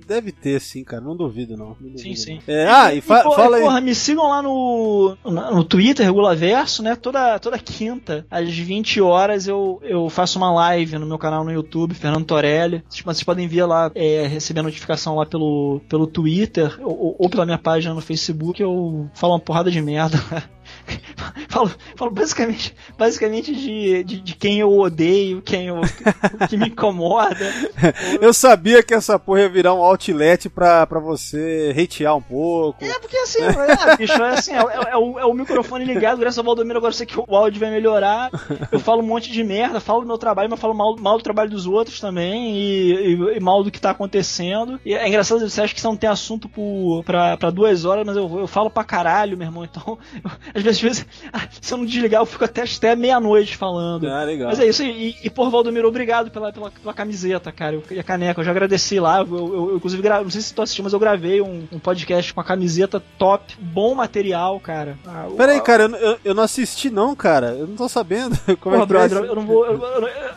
Speaker 6: deve ter sim, cara. Não duvido, não. Não
Speaker 7: Sim,
Speaker 6: duvido,
Speaker 7: sim.
Speaker 6: não. É, ah, e, fa-
Speaker 7: porra,
Speaker 6: fala aí.
Speaker 7: Porra, me sigam lá no, no, Twitter, Regula Verso, né? Toda, toda quinta, às 20 horas, eu, eu faço uma live no meu canal no YouTube, Fernando Torelli. Vocês, vocês podem ver lá, é, receber a notificação lá pelo, pelo Twitter ou, ou pela minha página no Facebook. Eu falo uma porrada de merda. falo, falo basicamente, basicamente de, de, de quem eu odeio, quem eu, que me incomoda.
Speaker 6: Eu sabia que essa porra ia virar um outlet pra, pra você hatear um pouco.
Speaker 7: É, porque assim, é, bicho, é assim, é, é- é o, é o microfone ligado, graças ao Valdomiro, agora eu sei que o áudio vai melhorar. Eu falo um monte de merda, falo do meu trabalho, mas falo mal, mal do trabalho dos outros também, e, e- e mal do que tá acontecendo. E é engraçado, você acha que você não tem assunto por, pra, pra duas horas, mas eu, eu falo pra caralho, meu irmão. Então, eu- às vezes, às vezes, ah, se eu não desligar, eu fico até, até meia-noite falando.
Speaker 6: Ah, legal.
Speaker 7: Mas é isso, e, e por Valdomiro, obrigado pela, pela, pela camiseta, cara, e a caneca. Eu já agradeci lá, eu, eu- eu, inclusive, gra- não sei se tu assistiu, mas eu gravei um, um podcast com a camiseta top, bom material, cara. Ah, o-
Speaker 6: Pera aí, cara, eu, eu, não assisti não, cara. Eu não tô sabendo como
Speaker 7: Porra,
Speaker 6: é que é
Speaker 7: brother,
Speaker 6: isso.
Speaker 7: eu não vou.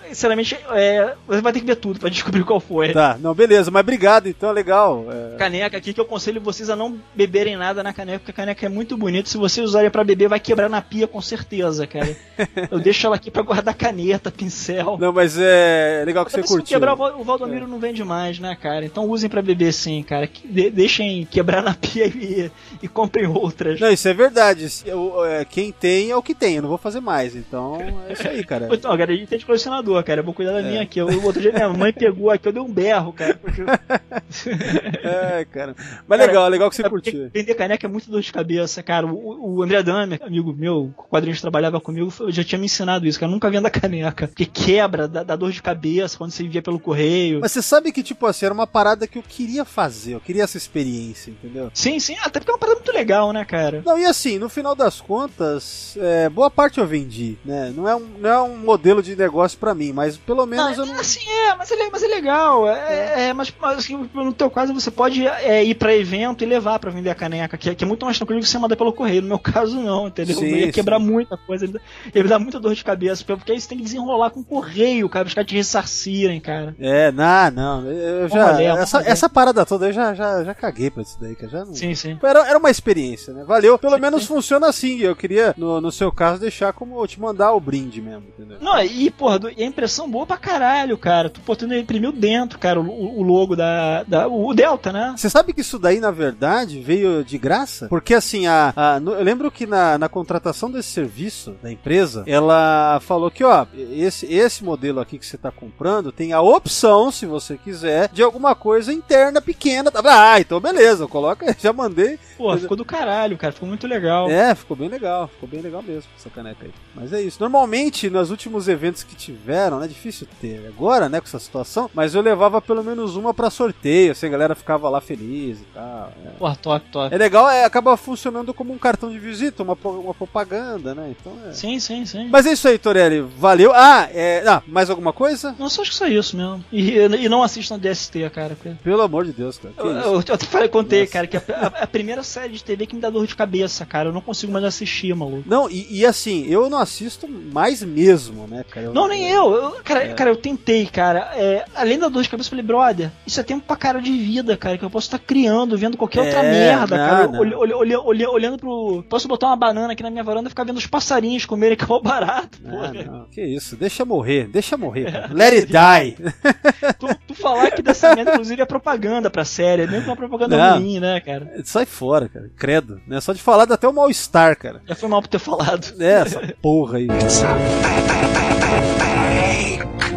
Speaker 7: sinceramente, é, você vai ter que ver tudo pra descobrir qual foi.
Speaker 6: Tá, não, beleza, mas obrigado, então, legal. É,
Speaker 7: Caneca aqui que eu aconselho vocês a não beberem nada na caneca, porque a caneca é muito bonita. Se vocês usarem pra beber, vai quebrar na pia com certeza, cara. eu deixo ela aqui pra guardar caneta, pincel.
Speaker 6: Não, mas é legal que você
Speaker 7: Mas se
Speaker 6: curtiu.
Speaker 7: quebrar, o Val- o Valdomiro não vende mais, né, cara? Então usem pra beber sim, cara. De- deixem quebrar na pia e, e comprem outras.
Speaker 6: Não, isso é verdade. É, quem tem é o que tem, eu não vou fazer mais. Então é isso aí, cara.
Speaker 7: Então, cara, a gente tem de colecionador, cara. Eu vou cuidar da minha aqui. Eu, o outro dia minha mãe pegou aqui, eu dei um berro, cara. porque-
Speaker 6: É, cara. Mas
Speaker 7: Cara,
Speaker 6: legal, legal que você
Speaker 7: é
Speaker 6: curtiu.
Speaker 7: Vender caneca é muito dor de cabeça, cara. O, o André Damer, amigo meu, quadrinhos trabalhava comigo, já tinha me ensinado isso, cara. Nunca venda caneca. Porque quebra, dá, dá dor de cabeça quando você envia pelo correio.
Speaker 6: Mas você sabe que, tipo assim, era uma parada que eu queria fazer, eu queria essa experiência, entendeu?
Speaker 7: Sim, sim, até porque é uma parada muito legal, né, cara?
Speaker 6: Não, e assim, no final das contas, é, boa parte eu vendi, né? Não é um, não é um modelo de negócio pra mim, mas pelo menos
Speaker 7: Não,
Speaker 6: eu não.
Speaker 7: Assim, é, mas é, mas é legal. É, é, mas, mas assim, no teu caso, você pode é, ir pra evento e levar pra vender a caneca, que, é- que é muito mais tranquilo que você mandar pelo correio. No meu caso, não, entendeu?
Speaker 6: Sim,
Speaker 7: ia quebrar
Speaker 6: sim.
Speaker 7: muita coisa. Ele, ele dá muita dor de cabeça, porque aí você tem que desenrolar com correio, cara, os caras te ressarcirem, cara.
Speaker 6: É, não, não. Eu já. essa, essa parada toda eu já, já, já caguei pra isso daí, eu já não.
Speaker 7: Sim, sim.
Speaker 6: Era, era uma experiência, né? Valeu. Pelo menos funciona assim. Eu queria, no, no seu caso, deixar como eu te mandar o brinde mesmo, entendeu?
Speaker 7: Não, e, porra, do- e a impressão boa pra caralho, cara. Tu, pô, tu imprimiu dentro, cara, o, o logo da, da. O Delta, né?
Speaker 6: Você sabe que isso daí, na verdade, veio de graça? Porque assim, a, a- eu lembro que na, na contratação desse serviço da empresa, ela falou que, ó, esse, esse modelo aqui que você tá comprando tem a opção, se você quiser, de alguma coisa interna pequena. Ah, então beleza, coloca, já mandei.
Speaker 7: Pô, ficou do caralho, cara. Ficou muito legal.
Speaker 6: É, ficou bem legal, ficou bem legal mesmo essa caneca aí. Mas é isso. Normalmente, nos últimos eventos que tiveram, né? Difícil ter agora, né, com essa situação, mas eu levava pelo menos uma pra sorteio, assim, a galera ficava lá feliz e tal. É,
Speaker 7: Pô, top, top.
Speaker 6: É legal, é, acaba funcionando como um cartão de visita, uma, uma propaganda, né? Então é.
Speaker 7: Sim, sim, sim.
Speaker 6: Mas é isso aí, Torelli. Valeu. Ah, é. Ah, mais alguma coisa?
Speaker 7: Não, só acho que só isso mesmo. E, e não assistam DST, cara. porque-
Speaker 6: Pelo amor de Deus, cara.
Speaker 7: Eu, eu, eu até falei, contei, cara, que a, a- a primeira série de TV que me dá dor de cabeça, cara. Eu não consigo mais assistir, maluco.
Speaker 6: Não, e, e assim, eu não assisto mais mesmo, né, cara? Eu-
Speaker 7: Não, nem eu. eu cara,
Speaker 6: É.
Speaker 7: cara, eu tentei, cara. É, além da dor de cabeça, eu falei, brother, isso é tempo pra cara de vida, cara, que eu posso estar criando, vendo qualquer outra
Speaker 6: É,
Speaker 7: merda,
Speaker 6: não,
Speaker 7: cara.
Speaker 6: não.
Speaker 7: Olha- olha- olhando pro. Posso botar uma banana aqui na minha varanda e ficar vendo os passarinhos comerem que é mó barato, pô.
Speaker 6: Ah, não, que isso, deixa morrer, deixa morrer, cara. Let it die.
Speaker 7: Tu, tu falar que dessa merda, inclusive, é propaganda pra série, é mesmo que uma propaganda
Speaker 6: Não.
Speaker 7: ruim, né, cara?
Speaker 6: Sai fora, cara. Credo. Né? Só de falar dá até o mal-estar, cara.
Speaker 7: Já foi mal por ter falado.
Speaker 6: É, essa porra aí.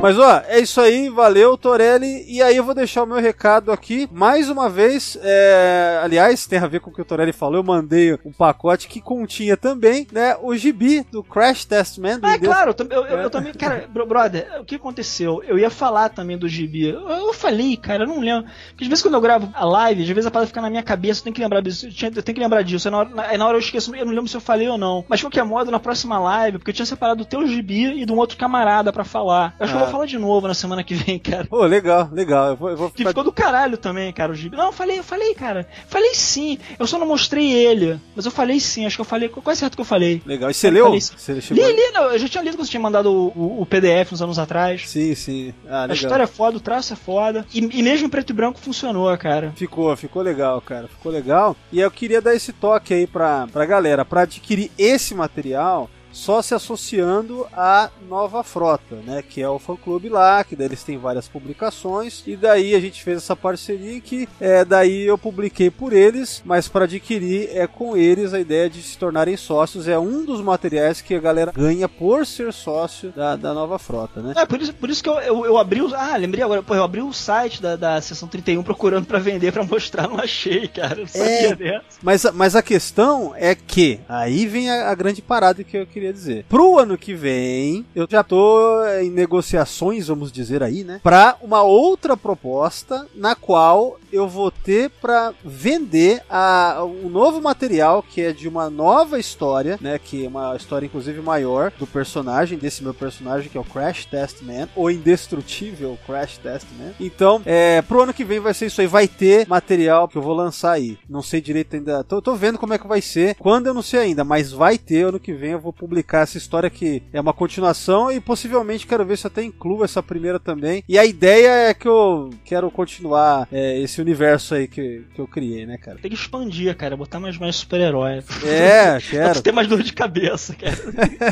Speaker 6: Mas ó, é isso aí, valeu, Torelli. E aí eu vou deixar o meu recado aqui. Mais uma vez, é... aliás, tem a ver com o que o Torelli falou. Eu mandei um pacote que continha também, né? O gibi do Crash Test Man. do
Speaker 7: Ah, é
Speaker 6: Indes-
Speaker 7: claro, eu, eu- eu-
Speaker 6: É.
Speaker 7: também, cara, bro- brother, o que aconteceu? Eu ia falar também do gibi. Eu, eu falei, cara, eu não lembro. Porque às vezes quando eu gravo a live, às vezes a parada fica na minha cabeça, eu tenho que lembrar disso. Eu, tenho que lembrar disso. Aí na, hora, na, aí na hora eu esqueço, eu não lembro se eu falei ou não. Mas de qualquer modo, na próxima live, porque eu tinha separado o teu gibi e de um outro camarada pra falar. Eu acho que eu
Speaker 6: Ah.
Speaker 7: vou falar de novo na semana que vem, cara.
Speaker 6: Pô, legal, legal. Eu vou, eu vou
Speaker 7: Que ficou do caralho também, cara, o gibi. Não, eu falei, eu falei, cara. Falei sim. Eu só não mostrei ele. Mas eu falei sim, acho que eu falei. Quase certo que eu falei.
Speaker 6: Legal. E você
Speaker 7: Eu
Speaker 6: leu?
Speaker 7: falei.
Speaker 6: Você chegou
Speaker 7: Li,
Speaker 6: a-
Speaker 7: li, não, eu já tinha lido que você tinha mandado o, o- o PDF uns anos atrás.
Speaker 6: Sim, sim. Ah,
Speaker 7: A
Speaker 6: legal.
Speaker 7: história é foda, o traço é foda. E, e mesmo em preto e branco funcionou, cara.
Speaker 6: Ficou, ficou legal, cara. Ficou legal. E eu queria dar esse toque aí pra, pra galera. Pra adquirir esse material, só se associando à Nova Frota, né? Que é o fã clube lá, que daí eles têm várias publicações. E daí a gente fez essa parceria que é, daí eu publiquei por eles, mas para adquirir é com eles a ideia de se tornarem sócios. É um dos materiais que a galera ganha por ser sócio da, da Nova Frota, né?
Speaker 7: É, por isso, por isso que eu, eu, eu abri o. Ah, lembrei agora, pô, eu abri o site da, da sessão 31 procurando pra vender, pra mostrar, não achei, cara. Não sabia
Speaker 6: É,
Speaker 7: dessa.
Speaker 6: Mas, a- mas a questão é que, aí vem a, a grande parada que eu queria dizer. Pro ano que vem, eu já tô em negociações, vamos dizer aí, né? Pra uma outra proposta na qual eu vou ter pra vender a, um novo material que é de uma nova história, né? Que é uma história, inclusive, maior do personagem, desse meu personagem, que é o Crash Test Man, o indestrutível Crash Test Man. Então, é, pro ano que vem vai ser isso aí, vai ter material que eu vou lançar aí. Não sei direito ainda, tô, tô vendo como é que vai ser, quando eu não sei ainda, mas vai ter ano que vem eu vou publicar essa história que é uma continuação e possivelmente quero ver se até incluo essa primeira também. E a ideia é que eu quero continuar é, esse universo aí que, que eu criei, né, cara?
Speaker 7: Tem que expandir, cara, botar mais, mais super-herói.
Speaker 6: É, quero.
Speaker 7: ter mais dor de cabeça, cara.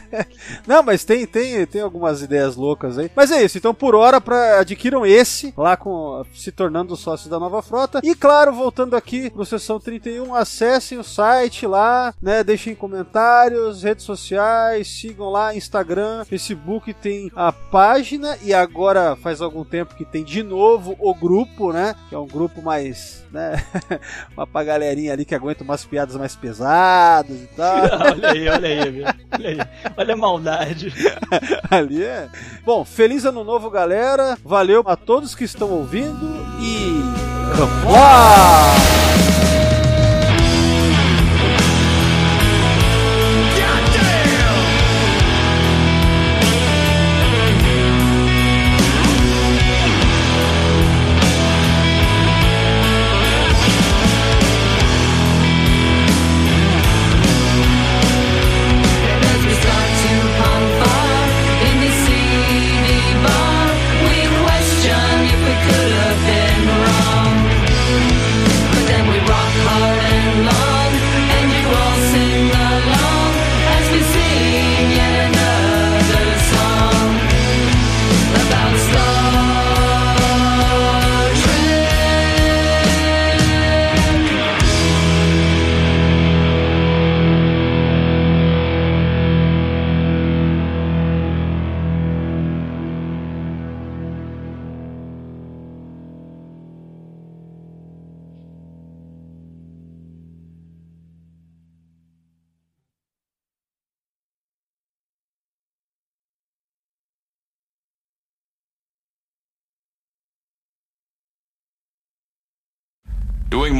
Speaker 6: Não, mas tem, tem, tem algumas ideias loucas aí. Mas é isso, então por hora pra, adquiram esse, lá com se tornando sócios da nova frota. E claro, voltando aqui pro Sessão 31, acessem o site lá, né? Deixem comentários, redes sociais, sigam lá, Instagram, Facebook tem a página e agora faz algum tempo que tem de novo o grupo, né? Que é um grupo mais, né? Uma pra galerinha ali que aguenta umas piadas mais pesadas e tal.
Speaker 7: olha aí, olha aí, meu. Olha aí. Olha a maldade.
Speaker 6: Ali é. Bom, feliz ano novo, galera. Valeu a todos que estão ouvindo e. Vamos lá!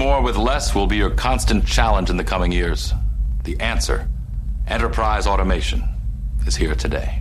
Speaker 11: More with less will be your constant challenge in the coming years. The answer, enterprise automation, is here today.